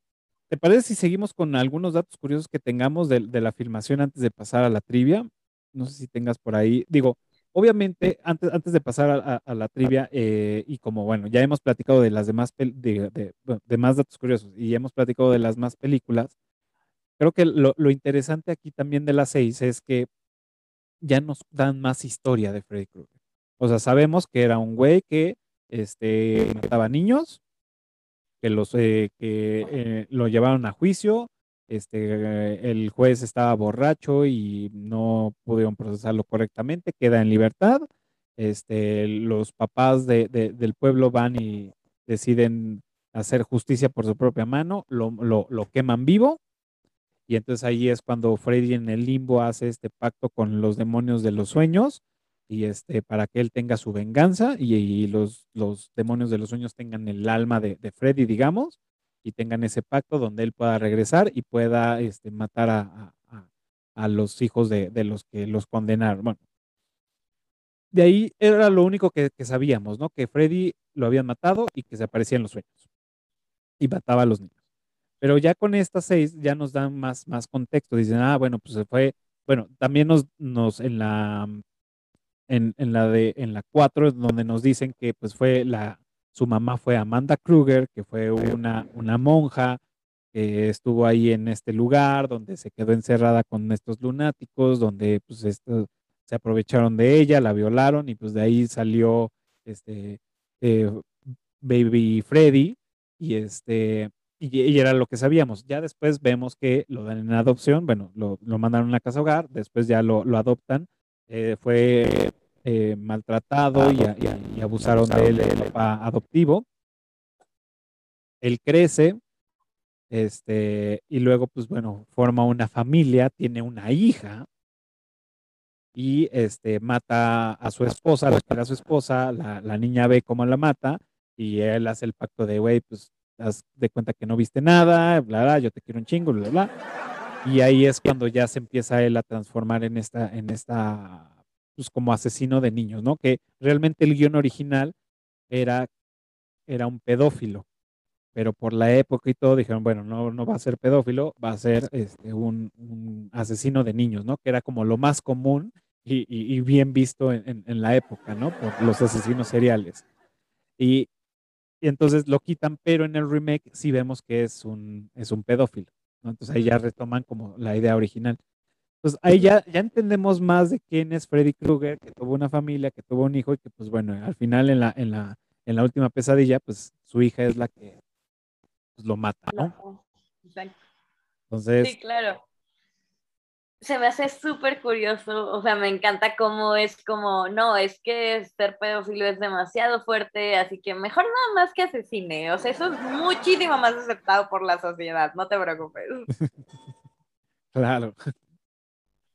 ¿te parece si seguimos con algunos datos curiosos que tengamos de, la filmación antes de pasar a la trivia? No sé si tengas por ahí. Digo, obviamente, antes, antes de pasar a, la trivia, eh, y como bueno, ya hemos platicado de las demás, de, más datos curiosos y hemos platicado de las más películas, creo que lo, lo interesante aquí también de las seis es que ya nos dan más historia de Freddy Krueger. O sea, sabemos que era un güey que este, mataba niños, que, los, eh, que eh, lo llevaron a juicio, este, el juez estaba borracho y no pudieron procesarlo correctamente, queda en libertad. Este, los papás de- del pueblo van y deciden hacer justicia por su propia mano, lo, lo- lo queman vivo. Y entonces ahí es cuando Freddy en el limbo hace este pacto con los demonios de los sueños y este para que él tenga su venganza y, los, los demonios de los sueños tengan el alma de, Freddy, digamos, y tengan ese pacto donde él pueda regresar y pueda este, matar a- a los hijos de, de los que los condenaron. Bueno, de ahí era lo único que, que sabíamos, ¿no? Que Freddy lo habían matado y que se aparecía en los sueños y mataba a los niños. Pero ya con estas seis ya nos dan más, más contexto. Dicen, ah, bueno, pues se fue. Bueno, también nos, nos en la en, en la de en la 4 donde nos dicen que pues fue la su mamá fue Amanda Kruger, que fue una, una monja que estuvo ahí en este lugar, donde se quedó encerrada con estos lunáticos, donde pues se aprovecharon de ella, la violaron y pues de ahí salió este eh, Baby Freddy y este y, y era lo que sabíamos. Ya después vemos que lo dan en adopción, bueno, lo, lo mandan a una casa hogar, después ya lo, lo adoptan, eh, fue eh, maltratado y, y abusaron de él el papá adoptivo. Él crece, este, y luego, pues bueno, forma una familia, tiene una hija y este, mata a su esposa, la a su esposa, la, la niña ve cómo la mata y él hace el pacto de, güey, pues haz de cuenta que no viste nada, bla, bla, yo te quiero un chingo, bla, bla. Y ahí es cuando ya se empieza él a transformar en esta, en esta, pues como asesino de niños, ¿no? Que realmente el guion original era, era un pedófilo, pero por la época y todo dijeron, bueno, no, no va a ser pedófilo, va a ser este, un, un asesino de niños, ¿no? Que era como lo más común y, y- y bien visto en, en- en la época, ¿no? Por los asesinos seriales. Y y entonces lo quitan, pero en el remake sí vemos que es un, es un pedófilo, ¿no? Entonces ahí ya retoman como la idea original. Entonces ahí ya, ya entendemos más de quién es Freddy Krueger, que tuvo una familia, que tuvo un hijo y que pues bueno, al final en la, en la, en la última pesadilla, pues su hija es la que pues, lo mata, ¿no? Entonces, Sí, claro. Se me hace súper curioso, o sea, me encanta cómo es como, no, es que ser pedófilo es demasiado fuerte, así que mejor nada más que asesine, o sea, eso es muchísimo más aceptado por la sociedad, no te preocupes. Claro.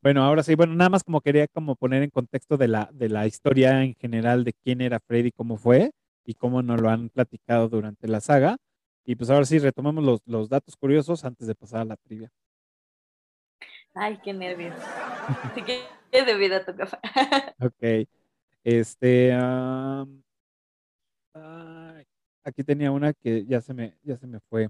Bueno, ahora sí, bueno, nada más como quería como poner en contexto de la, de la historia en general de quién era Freddy, cómo fue y cómo nos lo han platicado durante la saga. Y pues ahora sí, retomamos los, los datos curiosos antes de pasar a la trivia. Ay, qué nervios. Así que es de vida tu café. Ok. Este, aquí tenía una que ya se me, ya se me fue.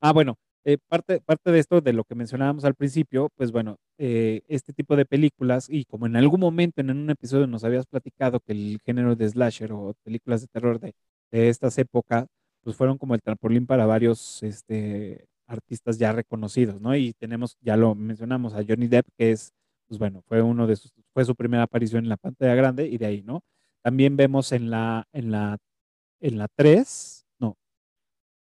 Ah, bueno, eh, parte, parte de esto, de lo que mencionábamos al principio, pues bueno, eh, este tipo de películas, y como en algún momento en un episodio nos habías platicado que el género de slasher o películas de terror de, de estas épocas, pues fueron como el trampolín para varios este, artistas ya reconocidos, ¿no? Y tenemos, ya lo mencionamos, a Johnny Depp, que es, pues bueno, fue uno de sus, fue su primera aparición en la pantalla grande y de ahí, ¿no? También vemos en la, en la, en la 3, no,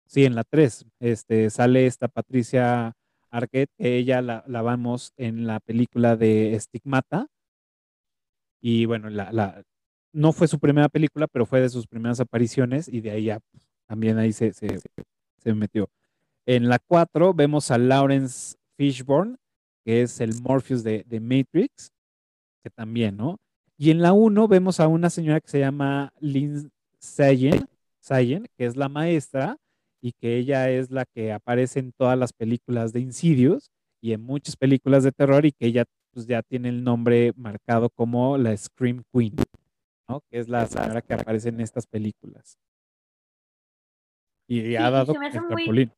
sí, en la 3, este, sale esta Patricia Arquette, que ella la, la vamos en la película de Stigmata, y bueno, la, la, no fue su primera película, pero fue de sus primeras apariciones y de ahí ya pues, también ahí se, se, se metió. En la 4 vemos a Lawrence Fishburne, que es el Morpheus de, de Matrix, que también, ¿no? Y en la 1 vemos a una señora que se llama Lynn Sayen, Sayen, que es la maestra y que ella es la que aparece en todas las películas de Insidious y en muchas películas de terror y que ella pues ya tiene el nombre marcado como la Scream Queen, ¿no? Que es la señora que aparece en estas películas. Y ha dado se me hace el muy-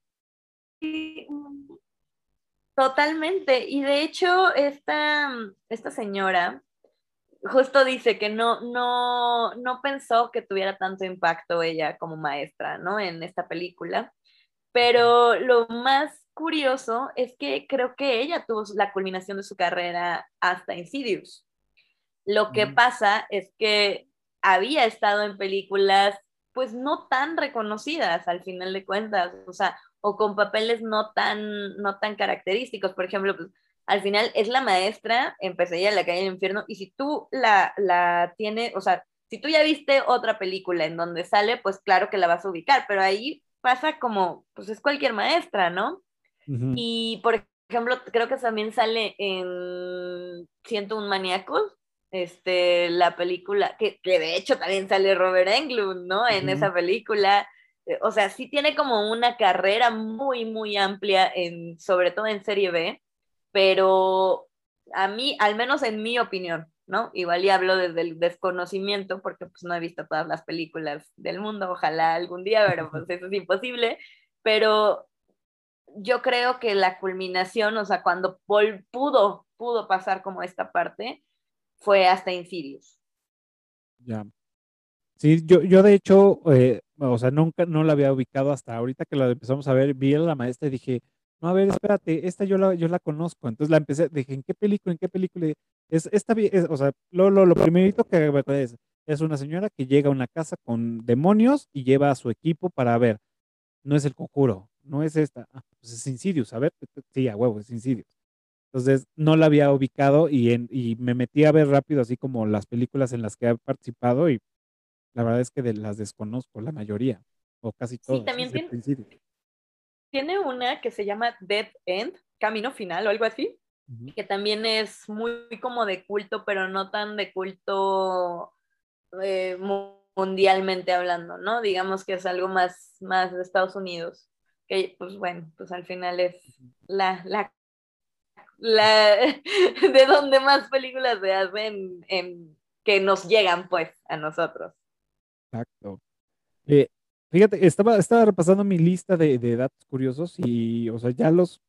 Totalmente. Y de hecho, esta, esta señora justo dice que no, no, no pensó que tuviera tanto impacto ella como maestra, ¿no? En esta película. Pero lo más curioso es que creo que ella tuvo la culminación de su carrera hasta Insidious. Lo que Mm. pasa es que había estado en películas pues no tan reconocidas al final de cuentas, o sea, o con papeles no tan, no tan característicos. Por ejemplo, pues, al final es la maestra en Pesadilla en la calle del infierno, y si tú la, la tienes, o sea, si tú ya viste otra película en donde sale, pues claro que la vas a ubicar, pero ahí pasa como, pues es cualquier maestra, ¿no? Ujú. Y por ejemplo, creo que también sale en Siento un maníaco, este, la película, que, que de hecho también sale Robert Englund, ¿no? En esa película. Eh, O sea, sí tiene como una carrera muy, muy amplia, en, sobre todo en serie B, pero a mí, al menos en mi opinión, ¿no? Igual y hablo desde el desconocimiento, porque pues no he visto todas las películas del mundo, ojalá algún día, pero pues eso es imposible, pero yo creo que la culminación, o sea, cuando Paul pudo, pudo pasar como esta parte, fue hasta Insidious. Ya. Sí, yo, yo de hecho, eh, o sea, nunca no la había ubicado hasta ahorita que la empezamos a ver, vi a la maestra y dije, no, a ver, espérate, esta yo la, yo la conozco. Entonces la empecé, dije, ¿en qué película? ¿En qué película? Es, esta, es- o sea, lo, lo, lo primerito que me es, es una señora que llega a una casa con demonios y lleva a su equipo para ver. No es el conjuro, no es esta. Ah, pues es Insidious, a ver, sí, a huevo, es Insidious. Entonces no la había ubicado y, en, y me metí a ver rápido así como las películas en las que he participado y la verdad es que de, las desconozco, la mayoría, o casi todas. también desde el tiene-. Tiene una que se llama Dead End, Camino Final o algo así, que también es muy como de culto, pero no tan de culto eh, mu- mundialmente hablando, ¿no? Digamos que es algo más, más de Estados Unidos, que pues bueno, pues al final es la, la, la de donde más películas se hacen en, que nos llegan pues a nosotros. Exacto. Eh, fíjate, estaba, estaba repasando mi lista de, de datos curiosos y, o sea, ya los,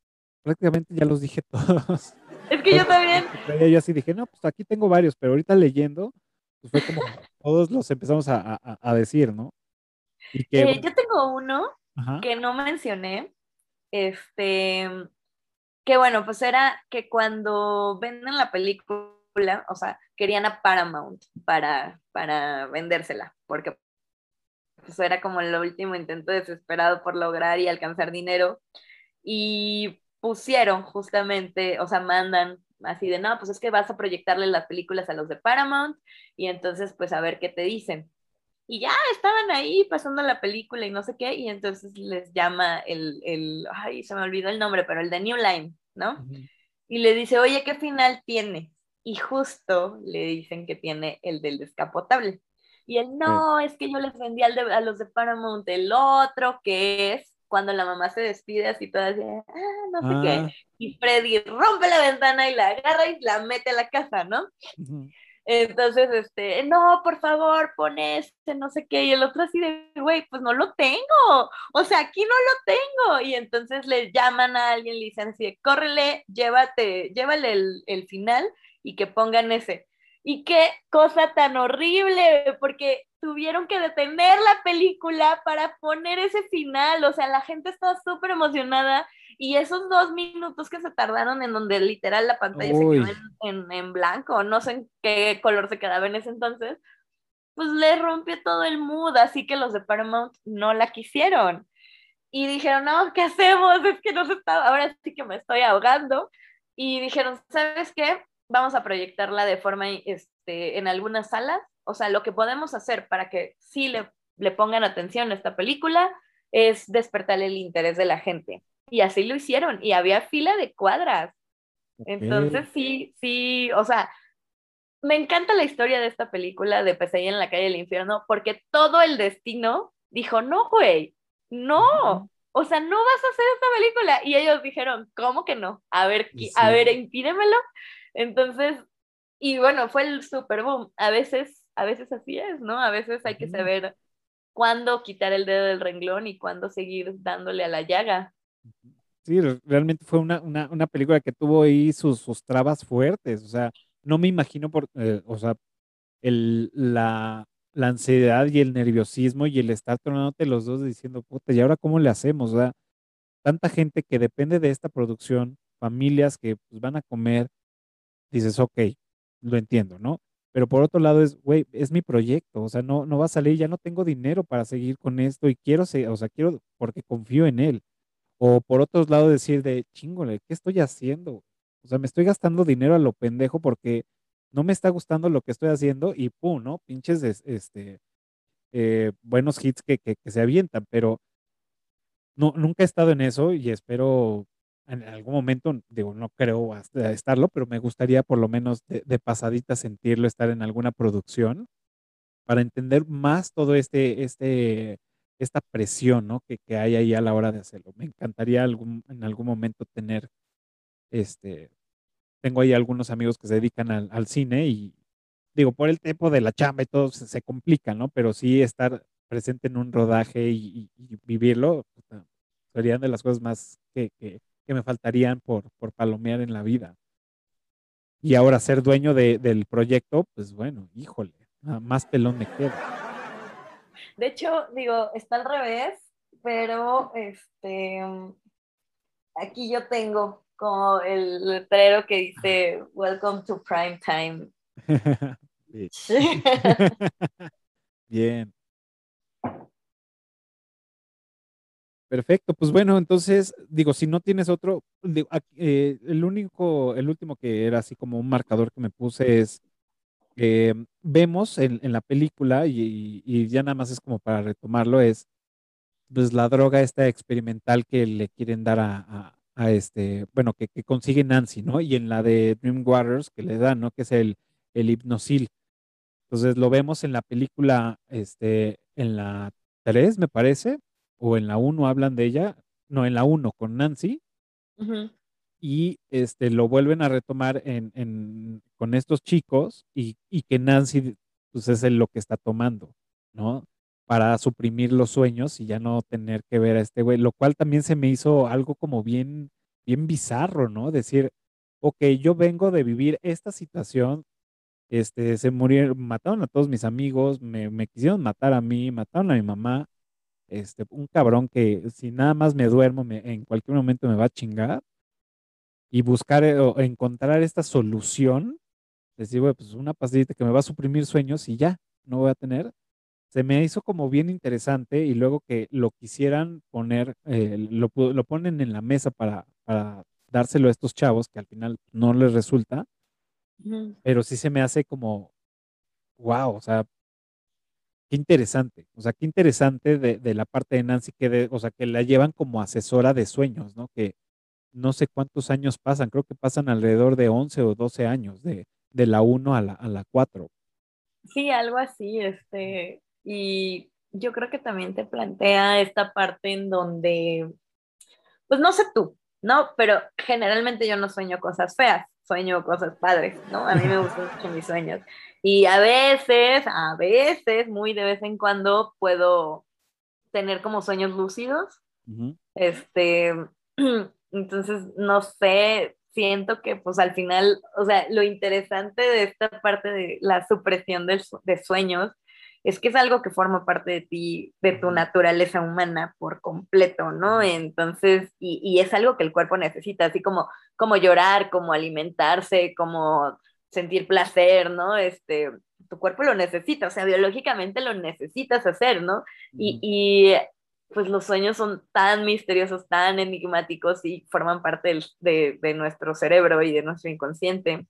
prácticamente ya los dije todos. Es que yo también, Yo así dije, no, pues aquí tengo varios, pero ahorita leyendo, pues fue como todos los empezamos a, a- a decir, ¿no? Y que, Eh, yo tengo uno ajá, que no mencioné, este, que bueno, pues era que cuando venden la película, o sea, querían a Paramount para, para vendérsela, porque pues era como el último intento desesperado por lograr y alcanzar dinero, y pusieron justamente, o sea, mandan así de, no, pues es que vas a proyectarle las películas a los de Paramount, y entonces pues a ver qué te dicen. Y ya estaban ahí pasando la película y no sé qué, y entonces les llama el, el ay, se me olvidó el nombre, pero el de New Line, ¿no? ujú, Y le dice, oye, ¿qué final tiene? Y justo le dicen que tiene el del descapotable. Y él, no, es que yo les vendí al de- a los de Paramount el otro, que es cuando la mamá se despide así toda así, ah, no sé Ah. qué. Y Freddy rompe la ventana y la agarra y la mete a la casa, ¿no? Entonces, este, no, por favor, pon este, no sé qué, y el otro así de, güey, pues no lo tengo, o sea, aquí no lo tengo, y entonces le llaman a alguien, le dicen así, córrele, llévate, llévale el, el final y que pongan ese. Y qué cosa tan horrible, porque tuvieron que detener la película para poner ese final, o sea, la gente estaba súper emocionada y esos dos minutos que se tardaron en donde literal la pantalla Uy. se quedó en, en, en blanco, no sé en qué color se quedaba en ese entonces, pues le rompió todo el mood, así que los de Paramount no la quisieron. Y dijeron, no, ¿qué hacemos? Es que no se está, ahora sí que me estoy ahogando. Y dijeron, ¿sabes qué? Vamos a proyectarla de forma este, en algunas salas. O sea, lo que podemos hacer para que sí le, le pongan atención a esta película es despertar el interés de la gente. Y así lo hicieron. Y había fila de cuadras. Ok. Entonces sí, sí, o sea, me encanta la historia de esta película de Pesadilla en la calle del infierno porque todo el destino dijo, no, güey, no, o sea, no vas a hacer esta película. Y ellos dijeron, ¿cómo que no? A ver, qui- a sí. ver, impídemelo. Entonces, y bueno, fue el super boom. A veces, a veces así es, ¿no? A veces hay que saber cuándo quitar el dedo del renglón y cuándo seguir dándole a la llaga. Sí, re- realmente fue una, una, una película que tuvo ahí sus, sus trabas fuertes. O sea, no me imagino por, eh, o sea, el, la, la ansiedad y el nerviosismo y el estar tronándote los dos diciendo, puta, ¿y ahora cómo le hacemos? O sea, tanta gente que depende de esta producción, familias que pues, van a comer, dices, ok, lo entiendo, ¿no? Pero por otro lado es, güey, es mi proyecto, o sea, no, no va a salir, ya no tengo dinero para seguir con esto y quiero, o sea, quiero porque confío en él. O por otro lado decir de, chingole, ¿qué estoy haciendo? O sea, me estoy gastando dinero a lo pendejo porque no me está gustando lo que estoy haciendo y pum, ¿no? Pinches, es- este, eh, buenos hits que, que, que se avientan, pero no, nunca he estado en eso y espero en algún momento, digo, no creo hasta estarlo, pero me gustaría por lo menos de, pasadita sentirlo, estar en alguna producción para entender más todo este, este, esta presión, ¿no? Que, que hay ahí a la hora de hacerlo. Me encantaría algún, en algún momento tener, este, tengo ahí algunos amigos que se dedican al, cine y digo, por el tiempo de la chamba y todo se, complica, ¿no? Pero sí estar presente en un rodaje y, y- y vivirlo, serían de las cosas más que, que me faltarían por, por palomear en la vida. Y ahora ser dueño de- del proyecto, pues bueno, híjole, más pelón me queda. De hecho, digo, está al revés, pero este um, aquí yo tengo como el letrero que dice Welcome to Prime Time. Sí. Bien. Perfecto, pues bueno, entonces digo, si no tienes otro, eh, el único, el último que era así como un marcador que me puse es, eh, vemos en, en la película y, y ya nada más es como para retomarlo, es pues la droga esta experimental que le quieren dar a, a- este, bueno, que, que consigue Nancy, ¿no? Y en la de Dream Waters que le dan, ¿no? Que es el, el hipnosil. Entonces lo vemos en la película, este, en la 3, me parece, o en la 1 hablan de ella, no, en la 1 con Nancy, y este, lo vuelven a retomar en, en- con estos chicos y, y que Nancy pues es el- lo que está tomando, ¿no? Para suprimir los sueños y ya no tener que ver a este güey, lo cual también se me hizo algo como bien, bien bizarro, ¿no? Decir, ok, yo vengo de vivir esta situación, este, se murieron, mataron a todos mis amigos, me, me quisieron matar a mí, mataron a mi mamá, este, un cabrón que si nada más me duermo, me- en cualquier momento me va a chingar y buscar eh, o encontrar esta solución, decir, güey, pues una pastillita que me va a suprimir sueños y ya, no voy a tener. Se me hizo como bien interesante y luego que lo quisieran poner, eh, lo, lo ponen en la mesa para, para dárselo a estos chavos que al final no les resulta, pero sí se me hace como, wow, o sea, qué interesante, o sea, qué interesante de, de la parte de Nancy que, de- o sea, que la llevan como asesora de sueños, ¿no? Que no sé cuántos años pasan, creo que pasan alrededor de 11 o 12 años, de, de la 1 a la, a la 4. Sí, algo así, este, y yo creo que también te plantea esta parte en donde, pues no sé tú, ¿no? Pero generalmente yo no sueño cosas feas, sueño cosas padres, ¿no? A mí me gustan mucho mis sueños. Y a veces, a veces, muy de vez en cuando puedo tener como sueños lúcidos, este, entonces, no sé, siento que pues al final, o sea, lo interesante de esta parte de la supresión su- de sueños es que es algo que forma parte de ti, de tu naturaleza humana por completo, ¿no? Entonces, y, y es algo que el cuerpo necesita, así como, como llorar, como alimentarse, como sentir placer, ¿no? Este, tu cuerpo lo necesita, o sea, biológicamente lo necesitas hacer, ¿no? Y, y, pues los sueños son tan misteriosos, tan enigmáticos y forman parte del- de, de nuestro cerebro y de nuestro inconsciente.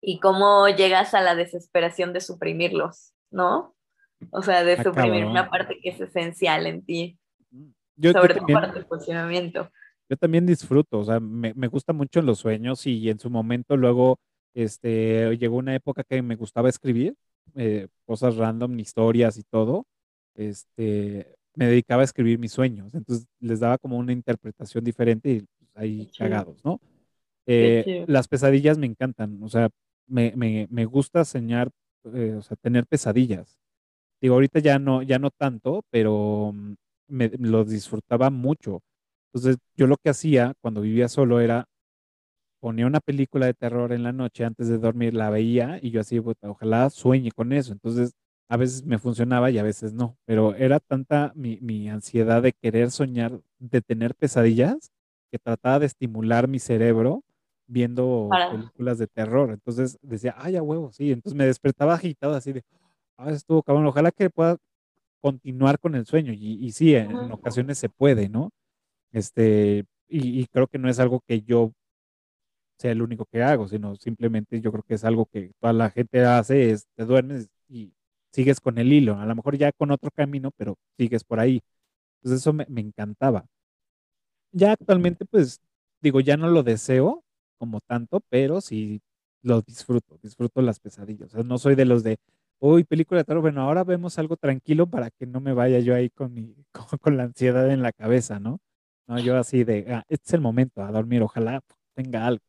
Y cómo llegas a la desesperación de suprimirlos, ¿no? O sea, de Ah, suprimir una parte que es esencial en ti, Yo, yo sobre todo también, para tu funcionamiento. yo también disfruto, o sea, me, me gusta mucho los sueños y en su momento luego este, llegó una época que me gustaba escribir eh, cosas random, historias y todo. Este, me dedicaba a escribir mis sueños, entonces les daba como una interpretación diferente y pues, ahí cagados, ¿no? Eh, las pesadillas me encantan, o sea, me, me, me gusta soñar, eh, o sea, tener pesadillas. Digo, ahorita ya no, ya no tanto, pero mm, me, lo disfrutaba mucho. Entonces, yo lo que hacía cuando vivía solo era ponía una película de terror en la noche antes de dormir, la veía y yo así, "Puta, ojalá sueñe con eso. Entonces, a veces me funcionaba y a veces no, pero era tanta mi, mi ansiedad de querer soñar, de tener pesadillas, que trataba de estimular mi cerebro viendo películas de terror. Entonces decía, ay, a huevo, sí. Entonces me despertaba agitado así de, ah, estuvo cabrón, ojalá que pueda continuar con el sueño. Y, y sí, en, en ocasiones se puede, ¿no? Este, y, y creo que no es algo que yo sea el único que hago, sino simplemente yo creo que es algo que toda la gente hace, es te duermes y sigues con el hilo, a lo mejor ya con otro camino, pero sigues por ahí. Entonces eso me, me encantaba. Ya actualmente, pues, digo, ya no lo deseo como tanto, pero sí lo disfruto, disfruto las pesadillas. O sea, no soy de los de, uy, película de terror, bueno, ahora vemos algo tranquilo para que no me vaya yo ahí con, mi, con, con la ansiedad en la cabeza, ¿no? No, yo así de, ah, este es el momento a dormir, ojalá tenga algo.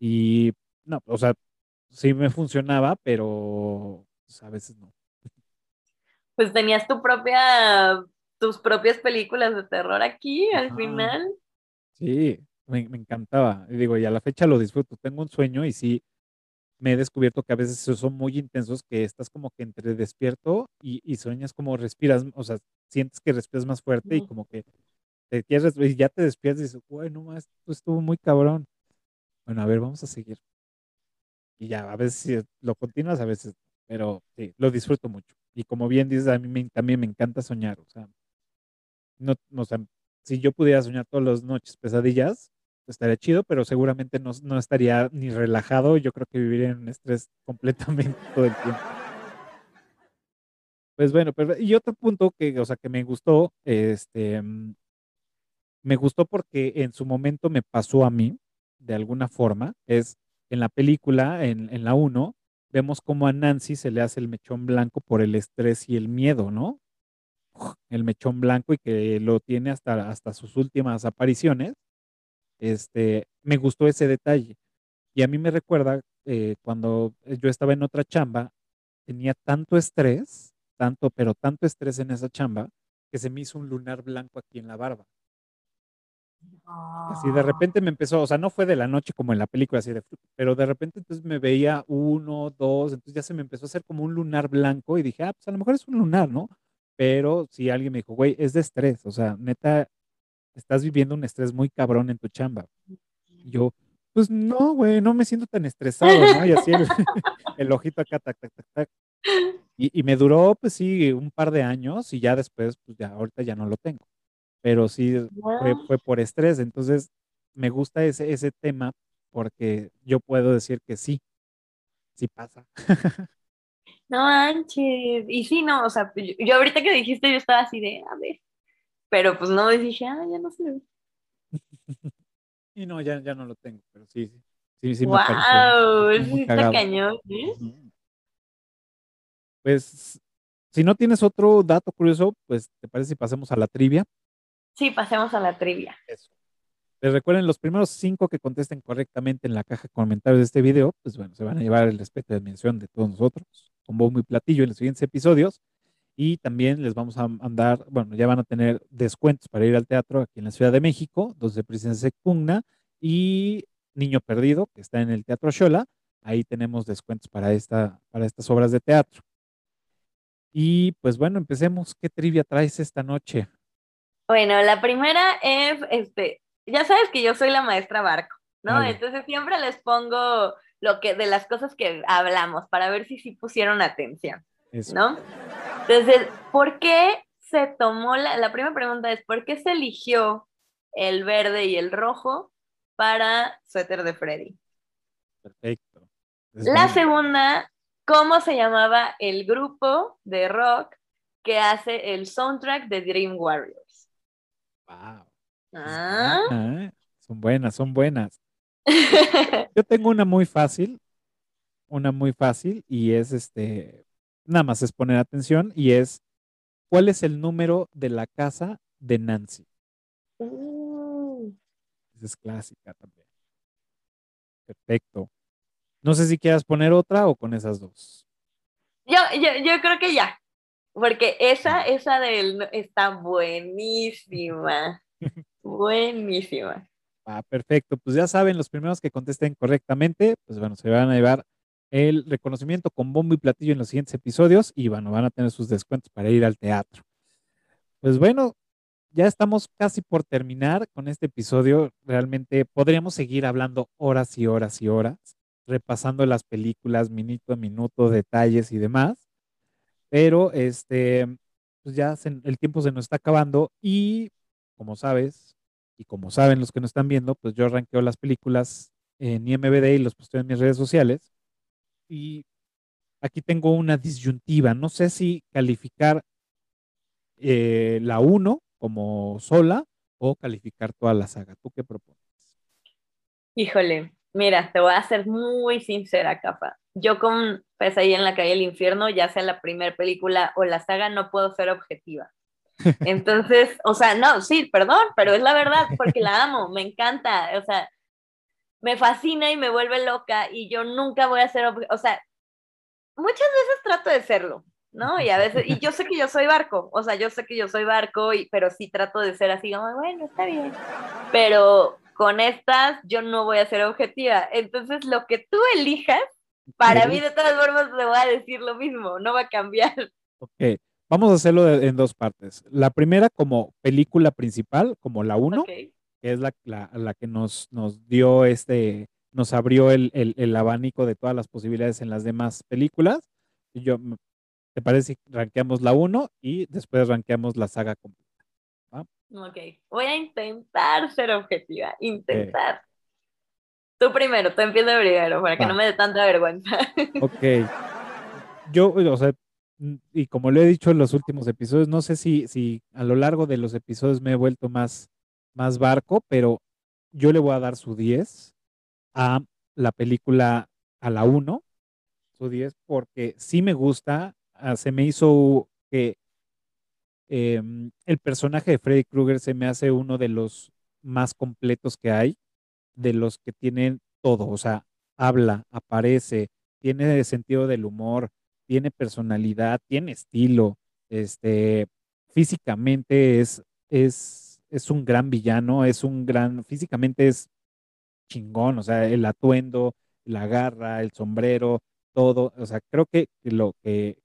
Y no, o sea, sí me funcionaba, pero pues, a veces no. Pues tenías tu propia, tus propias películas de terror aquí al final. Sí, me, me encantaba. Y digo, y a la fecha lo disfruto. Tengo un sueño y sí me he descubierto que a veces son muy intensos, que estás como que entre despierto y, y sueñas como respiras, o sea, sientes que respiras más fuerte y como que te quieres, y ya te despiertas y dices, güey, no más, esto estuvo muy cabrón. Bueno, a ver, vamos a seguir. Y ya, a veces lo continúas, a veces, pero sí, lo disfruto mucho. Y como bien dices, a mí me- también me encanta soñar, o sea, no, o si yo pudiera soñar todas las noches pesadillas, estaría chido, pero seguramente no, no estaría ni relajado, yo creo que viviría en un estrés completamente todo el tiempo. Pues bueno, y otro punto que, o sea, que me gustó, este, mm, me gustó porque en su momento me pasó a mí, de alguna forma, es en la película, en, en la 1, vemos cómo a Nancy se le hace el mechón blanco por el estrés y el miedo, ¿no? El mechón blanco y que lo tiene hasta, hasta sus últimas apariciones. Este, me gustó ese detalle. Y a mí me recuerda eh, cuando yo estaba en otra chamba, tenía tanto estrés, tanto, pero tanto estrés en esa chamba, que se me hizo un lunar blanco aquí en la barba. Así de repente me empezó, o sea, no fue de la noche como en la película, así de, pero de repente entonces me veía uno, dos, entonces ya se me empezó a hacer como un lunar blanco y dije, ah, pues a lo mejor es un lunar, ¿no? pero si alguien me dijo, güey, es de estrés, o sea, neta, estás viviendo un estrés muy cabrón en tu chamba. Y yo, pues no, güey, no me siento tan estresado, ¿no? Y así el, el ojito acá, tac, tac, tac, tac. Y, y me duró, pues sí, un par de años y ya después, pues ya, ahorita ya no lo tengo. Pero sí, fue, Wow. fue por estrés. Entonces, me gusta ese, ese tema porque yo puedo decir que sí, sí pasa. No manches. Y sí, no, o sea, yo, yo ahorita que dijiste, yo estaba así de, a ver. Pero pues no, dije, ah, ya no sé. Y no, ya, ya no lo tengo, pero sí, sí, sí, sí me pareció, wow, eso muy sí está cañón, ¿eh? Pues, si no tienes otro dato curioso, pues, ¿te parece si pasemos a la trivia? Sí, pasemos a la trivia. Eso. Les recuerden, los primeros cinco que contesten correctamente en la caja de comentarios de este video, pues bueno, se van a llevar el respeto de mención de todos nosotros, con bombo y platillo en los siguientes episodios. Y también les vamos a mandar, bueno, ya van a tener descuentos para ir al teatro aquí en la Ciudad de México, dos de Princesa Pugna y Niño Perdido, que está en el Teatro Xola. Ahí tenemos descuentos para, esta, para estas obras de teatro. Y pues bueno, empecemos. ¿Qué trivia traes esta noche? Bueno, la primera es, este, ya sabes que yo soy la maestra Barco, ¿no? Vale. Entonces siempre les pongo lo que, de las cosas que hablamos para ver si sí pusieron atención, Eso. ¿no? Entonces, ¿por qué se tomó la, la primera pregunta es, ¿por qué se eligió el verde y el rojo para suéter de Freddy? Perfecto. Es La segunda, ¿cómo se llamaba el grupo de rock que hace el soundtrack de Dream Warriors? Wow. Ah. Ah, ¿eh? Son buenas, son buenas. Yo tengo una muy fácil, una muy fácil y es este, nada más es poner atención y es, ¿cuál es el número de la casa de Nancy? Uh, Esa es clásica también. Perfecto. No sé si quieras poner otra o con esas dos. Yo, yo, yo creo que ya, porque esa, esa del está buenísima, buenísima. Ah, perfecto. Pues ya saben, los primeros que contesten correctamente, pues bueno, se van a llevar el reconocimiento con bombo y platillo en los siguientes episodios y bueno, van a tener sus descuentos para ir al teatro. Pues bueno, ya estamos casi por terminar con este episodio. Realmente podríamos seguir hablando horas y horas y horas, repasando las películas minuto a minuto, detalles y demás. Pero este, pues ya el tiempo se nos está acabando y como sabes, y como saben los que nos están viendo, pues yo arranqueo las películas en IMBD y los posteo en mis redes sociales. Y aquí tengo una disyuntiva. No sé si calificar eh, la 1 como sola o calificar toda la saga. ¿Tú qué propones? Híjole, mira, te voy a ser muy sincera, capa. Yo con Pesadilla en la calle del infierno, ya sea la primera película o la saga, no puedo ser objetiva. Entonces, o sea, no, sí, perdón, pero es la verdad, porque la amo, me encanta, o sea, me fascina y me vuelve loca y yo nunca voy a ser, o sea, muchas veces trato de serlo, ¿no? Y a veces, y yo sé que yo soy barco, o sea, yo sé que yo soy barco, y, pero sí trato de ser así como, bueno, está bien. Pero con estas yo no voy a ser objetiva. Entonces, lo que tú elijas, para mí de todas formas te voy a decir lo mismo, no va a cambiar. Ok, vamos a hacerlo de- en dos partes. La primera como película principal, como la 1, Ok. que es la, la, la que nos, nos dio este, nos abrió el, el, el abanico de todas las posibilidades en las demás películas. Yo, mm, ¿te parece si rankeamos la 1 y después rankeamos la saga completa? Ok, voy a intentar ser objetiva, intentar. Tú primero, tú empieza primero, para que no me dé tanta vergüenza. Ok. Yo, o sea, y como lo he dicho en los últimos episodios, no sé si, si a lo largo de los episodios me he vuelto más, más barco, pero yo le voy a dar su 10 a la película, a la 1, su 10, porque sí me gusta, ah, se me hizo que em, el personaje de Freddy Krueger se me hace uno de los más completos que hay, de los que tienen todo, o sea, habla, aparece, tiene sentido del humor, tiene personalidad, tiene estilo, este, físicamente es, es, es un gran villano, es un gran, físicamente es chingón, o sea, el atuendo, la garra, el sombrero, todo, o sea, creo que lo que,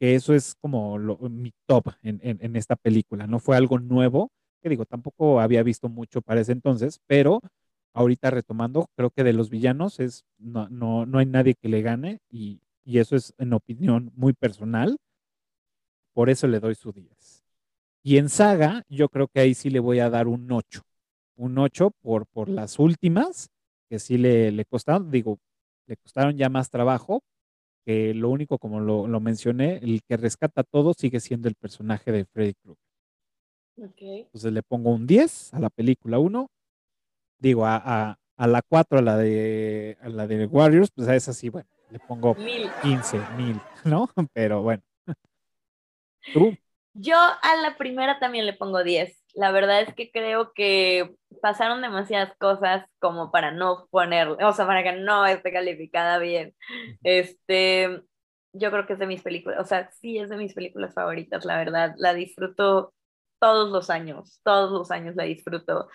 eso es como lo- mi top en- en esta película. No fue algo nuevo, que digo, tampoco había visto mucho para ese entonces, pero ahorita retomando, creo que de los villanos es, no, no, no hay nadie que le gane y, y eso es en opinión muy personal. Por eso le doy su 10. Y en saga, yo creo que ahí sí le voy a dar un 8. Un 8 por, por las últimas, que sí le, le costaron, digo, le costaron ya más trabajo, que lo único, como lo, lo mencioné, el que rescata todo sigue siendo el personaje de Freddy Krueger. Entonces le pongo un 10 a la película 1. Digo, a, a, a la 4, a la de a la de Warriors, pues a esa sí, bueno, le pongo Mil. 15 mil, ¿no? Pero bueno. Tú, Yo a la primera también le pongo 10. La verdad es que creo que pasaron demasiadas cosas como para no poner, o sea, para que no esté calificada bien. Este, yo creo que es de mis películas, o sea, sí es de mis películas favoritas, la verdad. La disfruto todos los años, todos los años la disfruto.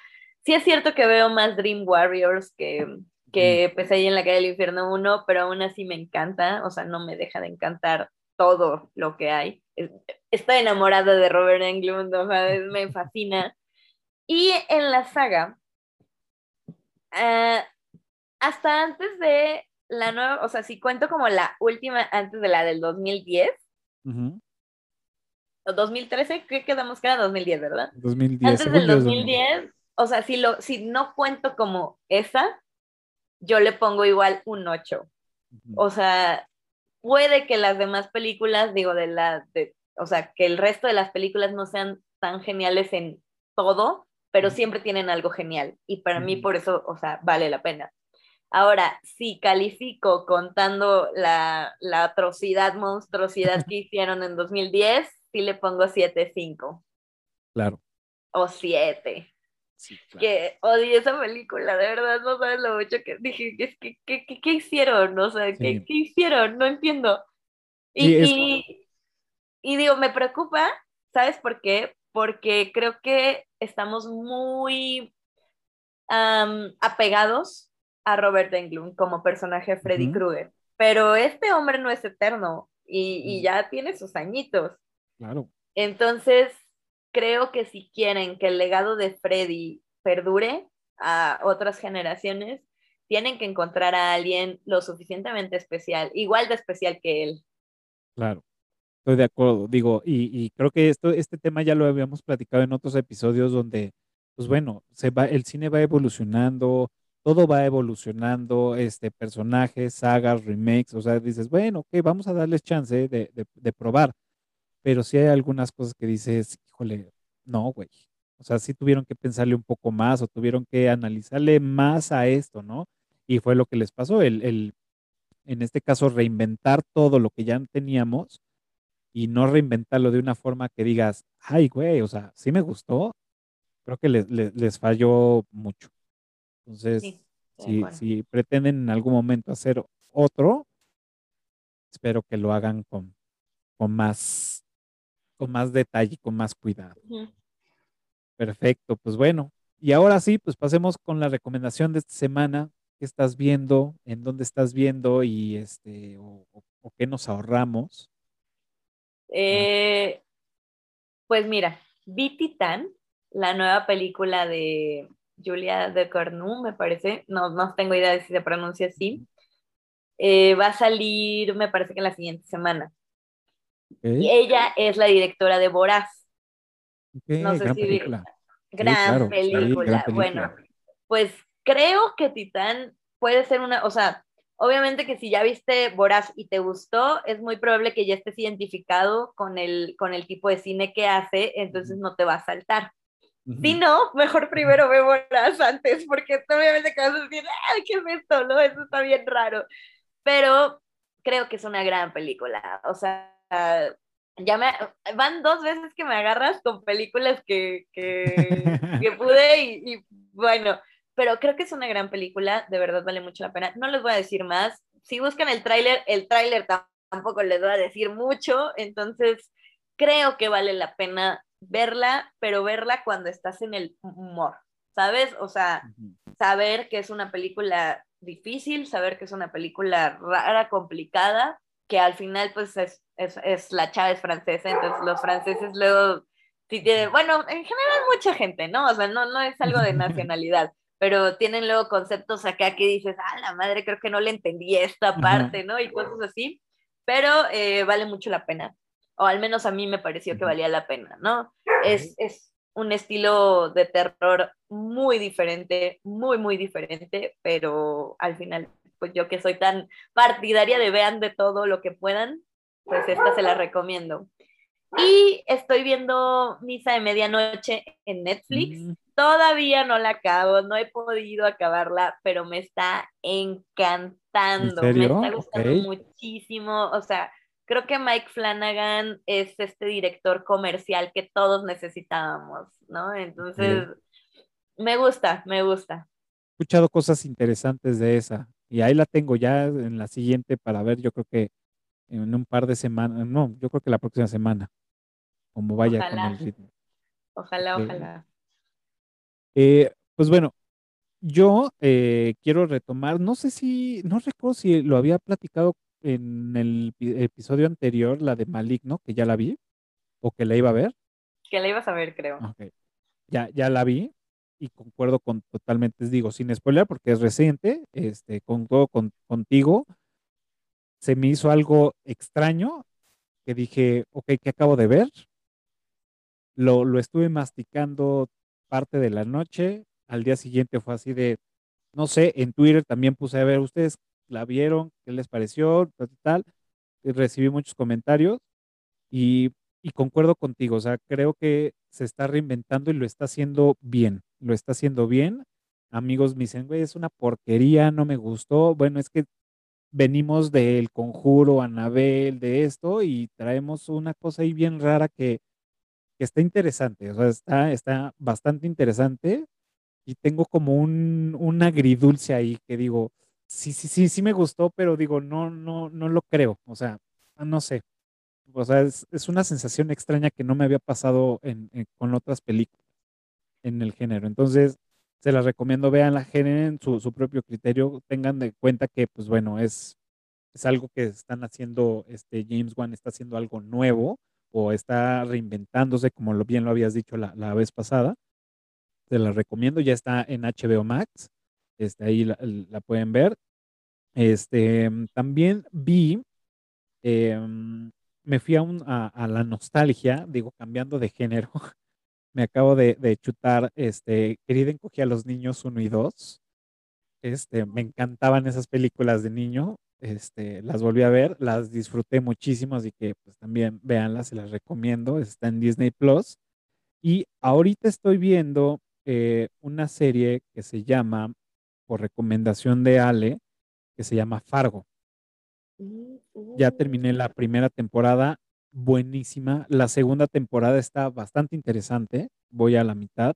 Sí es cierto que veo más Dream Warriors que, que Pesadilla en la calle del infierno 1, pero aún así me encanta, o sea, no me deja de encantar todo lo que hay. Es- Estoy enamorada de Robert Englund, o sea, me fascina. Y en la saga, ah, hasta antes de la nueva, o sea, si cuento como la última antes de la del 2010 ujú, o 2013, ¿qué quedamos que era 2010, verdad? 2010. Antes del yo es 2010, o sea, si, lo, si no cuento como esa, yo le pongo igual un 8. Ujú, O sea, puede que las demás películas, digo, de la, de, o sea, que el resto de las películas no sean tan geniales en todo, pero Ujú. siempre tienen algo genial. Y para mí Ujú. por eso, o sea, vale la pena. Ahora, si califico contando la, la atrocidad, monstruosidad que hicieron en 2010, sí le pongo 7.5 Claro. o 7. Sí, claro. Que odié esa película, de verdad, no sabes lo mucho que dije, es que, ¿qué, qué, qué hicieron? O sea, ¿qué, Sí. qué hicieron? No entiendo. Y, Sí, es- y, y digo, me preocupa, ¿sabes por qué? Porque creo que estamos muy am, apegados a Robert Englund como personaje Freddy Ujú. Krueger, pero este hombre no es eterno y, y Ujú. ya tiene sus añitos. Claro. Entonces, creo que si quieren que el legado de Freddy perdure a otras generaciones, tienen que encontrar a alguien lo suficientemente especial, igual de especial que él. Claro, estoy de acuerdo. Digo, y, y creo que esto, este tema ya lo habíamos platicado en otros episodios donde, pues bueno, se va, el cine va evolucionando, todo va evolucionando, este, personajes, sagas, remakes, o sea, dices, bueno, ok, vamos a darles chance de, de, de probar, pero sí hay algunas cosas que dices, híjole, no, güey. O sea, sí tuvieron que pensarle un poco más o tuvieron que analizarle más a esto, ¿no? Y fue lo que les pasó, el, el en este caso, reinventar todo lo que ya teníamos y no reinventarlo de una forma que digas, ay, güey, o sea, sí me gustó, creo que les, les, les falló mucho. Entonces, Sí, si, si pretenden en algún momento hacer otro, espero que lo hagan con, con más, con más detalle y con más cuidado. Perfecto, pues bueno. Y ahora sí, pues pasemos con la recomendación de esta semana. ¿Qué estás viendo? ¿En dónde estás viendo? Y este, o, o- o qué nos ahorramos. Eh, pues mira, vi Titán, la nueva película de Julia de Cornu, me parece, no, no tengo idea de si se pronuncia así. Eh, va a salir, me parece que la siguiente semana. Y ella es la directora de Boraz. Ok, no sé gran si- película. Gran, claro, película. gran película. Bueno, pues creo que Titán puede ser una, o sea, obviamente que si ya viste Boraz y te gustó, es muy probable que ya estés identificado con el, con el tipo de cine que hace, entonces no te va a saltar. Si no, mejor primero ve Boraz antes, porque obviamente que vas a decir, ¡ay, qué es esto! ¿no? Eso está bien raro. Pero creo que es una gran película. O sea, ya me, van dos veces que me agarras con películas que, que, que pude y, y bueno, pero creo que es una gran película, de verdad vale mucho la pena. No les voy a decir más. Si buscan el tráiler, el tráiler tampoco les voy a decir mucho, entonces creo que vale la pena verla, pero verla cuando estás en el humor, ¿sabes? O sea, saber que es una película difícil, saber que es una película rara, complicada, que al final pues es, es, es la chava es francesa, entonces los franceses luego sí tienen, bueno, en general mucha gente, ¿no? O sea, no, no es algo de nacionalidad, pero tienen luego conceptos acá que dices, ah, la madre, creo que no le entendí esta parte, ¿no? Y cosas así, pero eh, vale mucho la pena, o al menos a mí me pareció que valía la pena, ¿no? Es, es un estilo de terror muy diferente, muy, muy diferente, pero al final, pues yo que soy tan partidaria de vean de todo lo que puedan, pues esta se la recomiendo. Y estoy viendo Misa de Medianoche en Netflix. Mm. Todavía no la acabo, no he podido acabarla, pero me está encantando. ¿En? Me está gustando Ok. muchísimo. O sea, creo que Mike Flanagan es este director comercial que todos necesitábamos, ¿no? Entonces, me gusta, me gusta. He escuchado cosas interesantes de esa. Y ahí la tengo ya en la siguiente para ver, yo creo que en un par de semanas, no, yo creo que la próxima semana, como vaya con el ritmo. Ojalá, ojalá. Eh, pues bueno, yo eh, quiero retomar, no sé si, no recuerdo si lo había platicado en el epi- episodio anterior, la de Maligno, que ya la vi, o que la iba a ver. Que la ibas a ver, creo. Ok. Ya, ya la vi y concuerdo con totalmente, digo, sin spoiler porque es reciente, este, concuerdo con, contigo. Se me hizo algo extraño que dije, ok, ¿qué acabo de ver? Lo, lo estuve masticando parte de la noche. Al día siguiente fue así de, no sé, en Twitter también puse a ver, ¿ustedes la vieron? ¿Qué les pareció? Tal, tal, tal. Recibí muchos comentarios y, y concuerdo contigo, o sea, creo que se está reinventando y lo está haciendo bien, lo está haciendo bien. Amigos me dicen, güey, es una porquería, no me gustó. Bueno, es que venimos del conjuro, Anabel, de esto, y traemos una cosa ahí bien rara que, que está interesante, o sea, está, está bastante interesante y tengo como un, un agridulce ahí que digo, sí, sí, sí, sí me gustó, pero digo, no, no, no lo creo, o sea, no sé, o sea, es, es una sensación extraña que no me había pasado en, con otras películas en el género. Entonces, se las recomiendo, vean generen su, su propio criterio, tengan de cuenta que, pues bueno, es, es algo que están haciendo, este James Wan está haciendo algo nuevo o está reinventándose, como lo bien lo habías dicho la, la vez pasada. Se las recomiendo, ya está en HBO Max, este, ahí la, la pueden ver. Este, también vi, em, me fui a, un- a, la nostalgia, digo, cambiando de género. Me acabo de, chutar, este, Querida encogía a los niños 1 y 2. Este, me encantaban esas películas de niño. Este, las volví a ver, las disfruté muchísimo, así que pues también véanlas, se las recomiendo. Está en Disney Plus. Y ahorita estoy viendo eh, una serie que se llama, por recomendación de Ale, que se llama Fargo. Ya terminé la primera temporada, buenísima. La segunda temporada está bastante interesante. Voy a la mitad.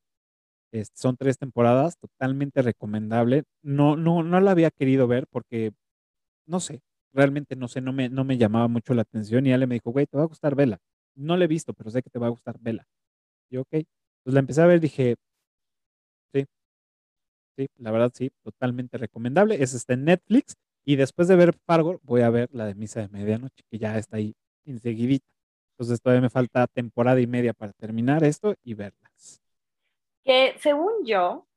Son tres temporadas, totalmente recomendable. No, no, no la había querido ver porque, no sé, realmente no sé, no me, no me llamaba mucho la atención. Y Ale me dijo, güey, te va a gustar, vela. No la he visto, pero sé que te va a gustar, vela. Y ok, pues la empecé a ver, dije, sí, sí, la verdad sí, totalmente recomendable. Esa está en Netflix. Y después de ver Fargo, voy a ver la de Misa de Medianoche, que ya está ahí enseguidita. Entonces todavía me falta temporada y media para terminar esto y verlas. Que según yo,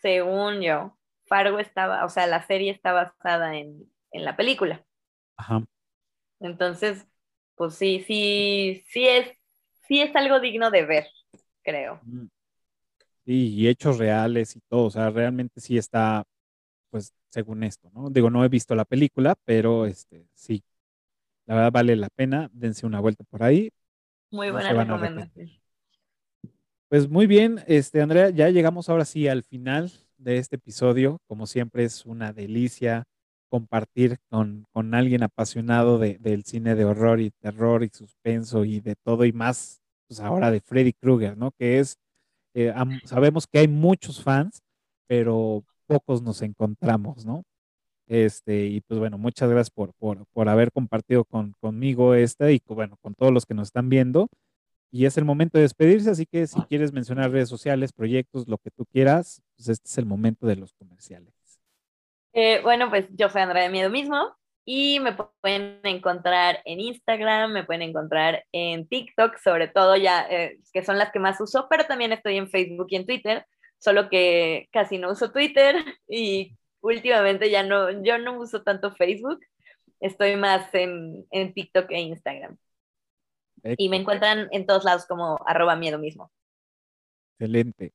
según yo, Fargo estaba, o sea, la serie está basada en, en la película. Ajá. Entonces, pues sí, sí, sí es, sí es algo digno de ver, creo. Mm. Sí, y hechos reales y todo, o sea, realmente sí está, pues, según esto, ¿no? Digo, no he visto la película, pero este, sí, la verdad vale la pena, dense una vuelta por ahí. Muy buena recomendación. Pues muy bien, este, Andrea, ya llegamos ahora sí al final de este episodio. Como siempre es una delicia compartir con, con alguien apasionado de- del cine de horror y terror y suspenso y de todo y más, pues ahora de Freddy Krueger, ¿no? Que es, eh, sabemos que hay muchos fans, pero pocos nos encontramos, ¿no? Este, y pues bueno, muchas gracias por, por, por haber compartido con, conmigo esta y bueno, con todos los que nos están viendo. Y es el momento de despedirse, así que si quieres mencionar redes sociales, proyectos, lo que tú quieras, pues este es el momento de los comerciales. Eh, bueno, pues yo soy Andrea de Miedo mismo Y me pueden encontrar en Instagram, me pueden encontrar en TikTok, sobre todo ya, eh, que son las que más uso, pero también estoy en Facebook y en Twitter, solo que casi no uso Twitter y últimamente ya no, yo no uso tanto Facebook, estoy más en, en TikTok e Instagram. Y me encuentran en todos lados como arroba miedo mismo. Excelente.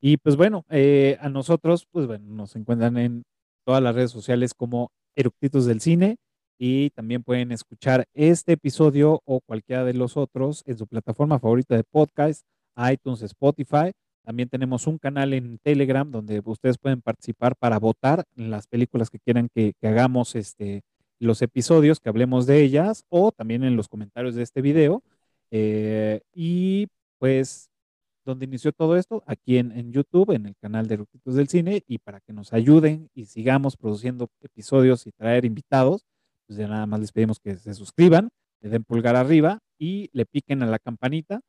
Y pues bueno, eh, a nosotros, pues bueno, nos encuentran en todas las redes sociales como Eructitos del Cine y también pueden escuchar este episodio o cualquiera de los otros en su plataforma favorita de podcast, iTunes, Spotify. También tenemos un canal en Telegram donde ustedes pueden participar para votar en las películas que quieran que, hagamos este, los episodios, que hablemos de ellas o también en los comentarios de este video. Eh, y pues donde inició todo esto, aquí en, en YouTube, en el canal de Ruquitos del Cine, y para que nos ayuden y sigamos produciendo episodios y traer invitados, pues ya nada más les pedimos que se suscriban, le den pulgar arriba y le piquen a la campanita,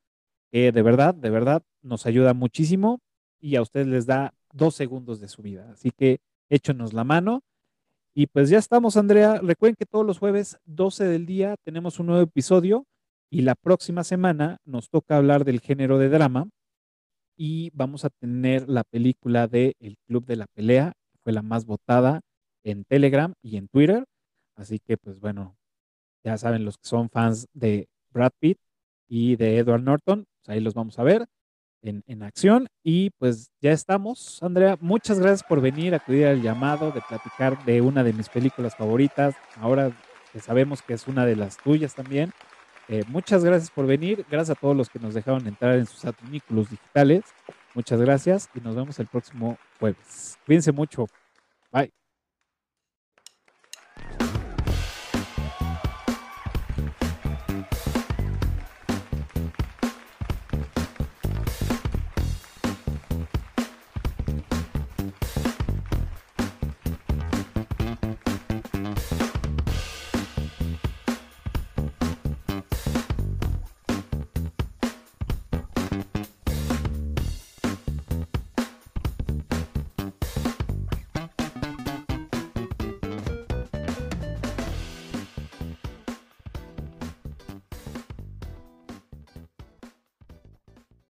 que de verdad, de verdad nos ayuda muchísimo y a ustedes les da dos segundos de su vida. Así que échonos la mano. Y pues ya estamos, Andrea. Recuerden que todos los jueves 12 del día tenemos un nuevo episodio y la próxima semana nos toca hablar del género de drama y vamos a tener la película de El Club de la Pelea, que fue la más votada en Telegram y en Twitter. Así que, pues bueno, ya saben los que son fans de Brad Pitt y de Edward Norton, pues ahí los vamos a ver en, en acción. Y pues ya estamos, Andrea. Muchas gracias por venir a acudir al llamado, de platicar de una de mis películas favoritas. Ahora que sabemos que es una de las tuyas también. Eh, muchas gracias por venir. Gracias a todos los que nos dejaron entrar en sus adminículos digitales. Muchas gracias y nos vemos el próximo jueves. Cuídense mucho. Bye.